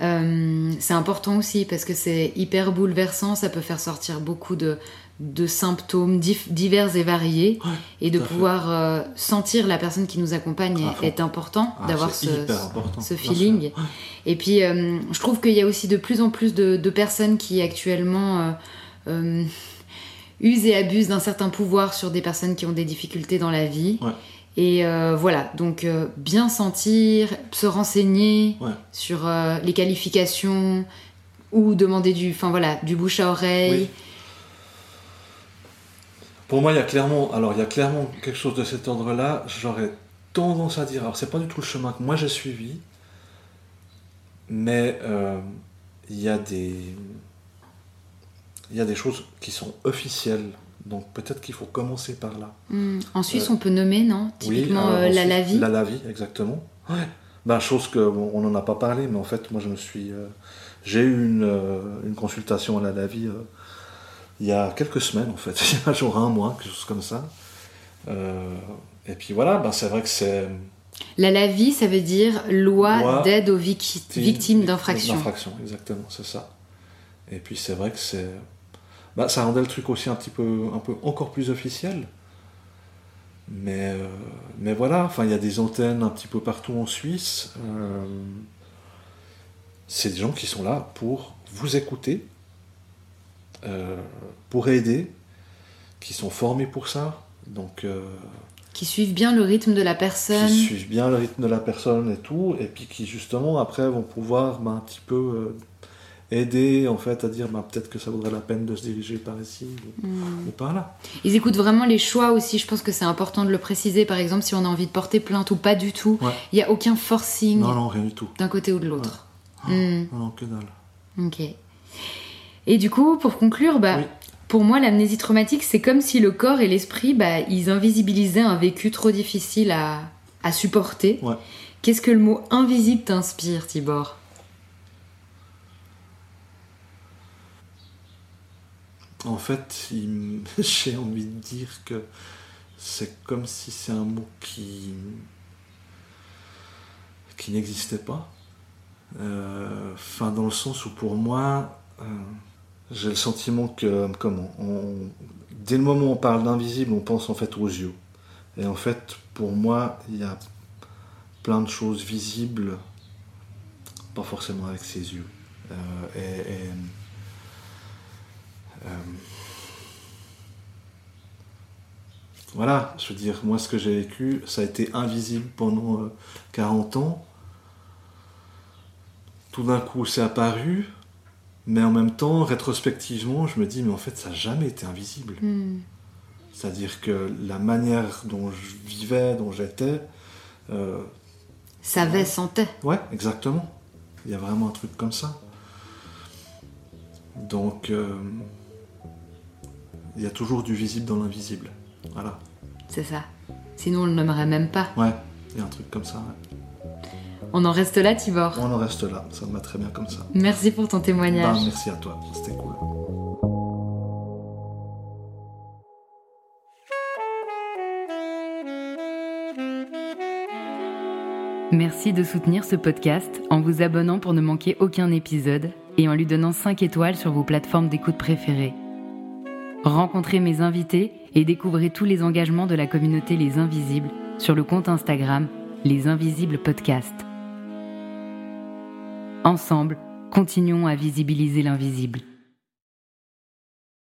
Euh, c'est important aussi parce que c'est hyper bouleversant, ça peut faire sortir beaucoup de, de symptômes divers et variés. Ouais, et de pouvoir euh, sentir la personne qui nous accompagne est, est important, Ah, d'avoir ce, important, feeling. Et puis, euh, je trouve qu'il y a aussi de plus en plus de, de personnes qui actuellement euh, euh, usent et abusent d'un certain pouvoir sur des personnes qui ont des difficultés dans la vie. Ouais. Et euh, voilà, donc euh, bien sentir, se renseigner Ouais. sur euh, les qualifications ou demander du, enfin voilà, du bouche à oreille. Oui. Pour moi, il y a clairement, alors il y a clairement quelque chose de cet ordre-là. J'aurais tendance à dire, alors c'est pas du tout le chemin que moi j'ai suivi, mais euh, il y a des, il y a des choses qui sont officielles. Donc peut-être qu'il faut commencer par là. Hmm. En Suisse, Euh, on peut nommer, non? Typiquement alors euh, la ensuite, lavie. La lavie, exactement. Ouais. Ben, chose que bon, on n'en a pas parlé, mais en fait, moi, je me suis, euh, j'ai eu une, euh, une consultation à la lavie euh, il y a quelques semaines, en fait, il y a genre un mois, quelque chose comme ça. Euh, et puis voilà, ben, c'est vrai que c'est La LAVI, ça veut dire loi, Loi d'aide aux victi- victimes d'infractions. D'infraction, exactement, c'est ça. Et puis c'est vrai que c'est, bah, ça rendait le truc aussi un petit peu, un peu encore plus officiel. Mais, euh, mais voilà, enfin, il y a des antennes un petit peu partout en Suisse. Euh, c'est des gens qui sont là pour vous écouter, euh, pour aider, qui sont formés pour ça. Donc, euh, Qui suivent bien le rythme de la personne. qui suivent bien le rythme de la personne et tout, et puis qui justement après vont pouvoir ben, un petit peu euh, aider en fait à dire ben, peut-être que ça vaudrait la peine de se diriger par ici ou, Hmm. ou par là. Ils écoutent vraiment les choix aussi. Je pense que c'est important de le préciser. Par exemple, si on a envie de porter plainte ou pas du tout, il Ouais. n'y a aucun forcing Non, non, rien du tout. d'un côté ou de l'autre. Hmm. Non, non, que dalle. Ok. Et du coup, pour conclure, bah, Oui. pour moi, l'amnésie traumatique, c'est comme si le corps et l'esprit, bah, ils invisibilisaient un vécu trop difficile à, à supporter. Ouais. Qu'est-ce que le mot invisible t'inspire, Tibor? En fait, il j'ai envie de dire que c'est comme si c'est un mot qui, qui n'existait pas. Euh, Enfin, dans le sens où pour moi, euh, j'ai le sentiment que, comment, dès le moment où on parle d'invisible, on pense en fait aux yeux. Et en fait, pour moi, il y a plein de choses visibles, pas forcément avec ses yeux. Euh, Euh, voilà, je veux dire, moi ce que j'ai vécu, ça a été invisible pendant 40 ans. Tout d'un coup, c'est apparu, mais en même temps, rétrospectivement, je me dis, mais en fait, ça n'a jamais été invisible. Hmm. C'est-à-dire que la manière dont je vivais, dont j'étais. Euh, Savait, sentait. Ouais, exactement. Il y a vraiment un truc comme ça. Donc, euh, il y a toujours du visible dans l'invisible. Voilà. C'est ça. Sinon, on ne l'aimerait même pas. Ouais, il y a un truc comme ça. On en reste là, Tibor On en reste là. Ça me va très bien comme ça. Merci pour ton témoignage. Ben, merci à toi. C'était cool. Merci de soutenir ce podcast en vous abonnant pour ne manquer aucun épisode et en lui donnant 5 étoiles sur vos plateformes d'écoute préférées. Rencontrez mes invités et découvrez tous les engagements de la communauté Les Invisibles sur le compte Instagram Les Invisibles Podcast. Ensemble, continuons à visibiliser l'invisible.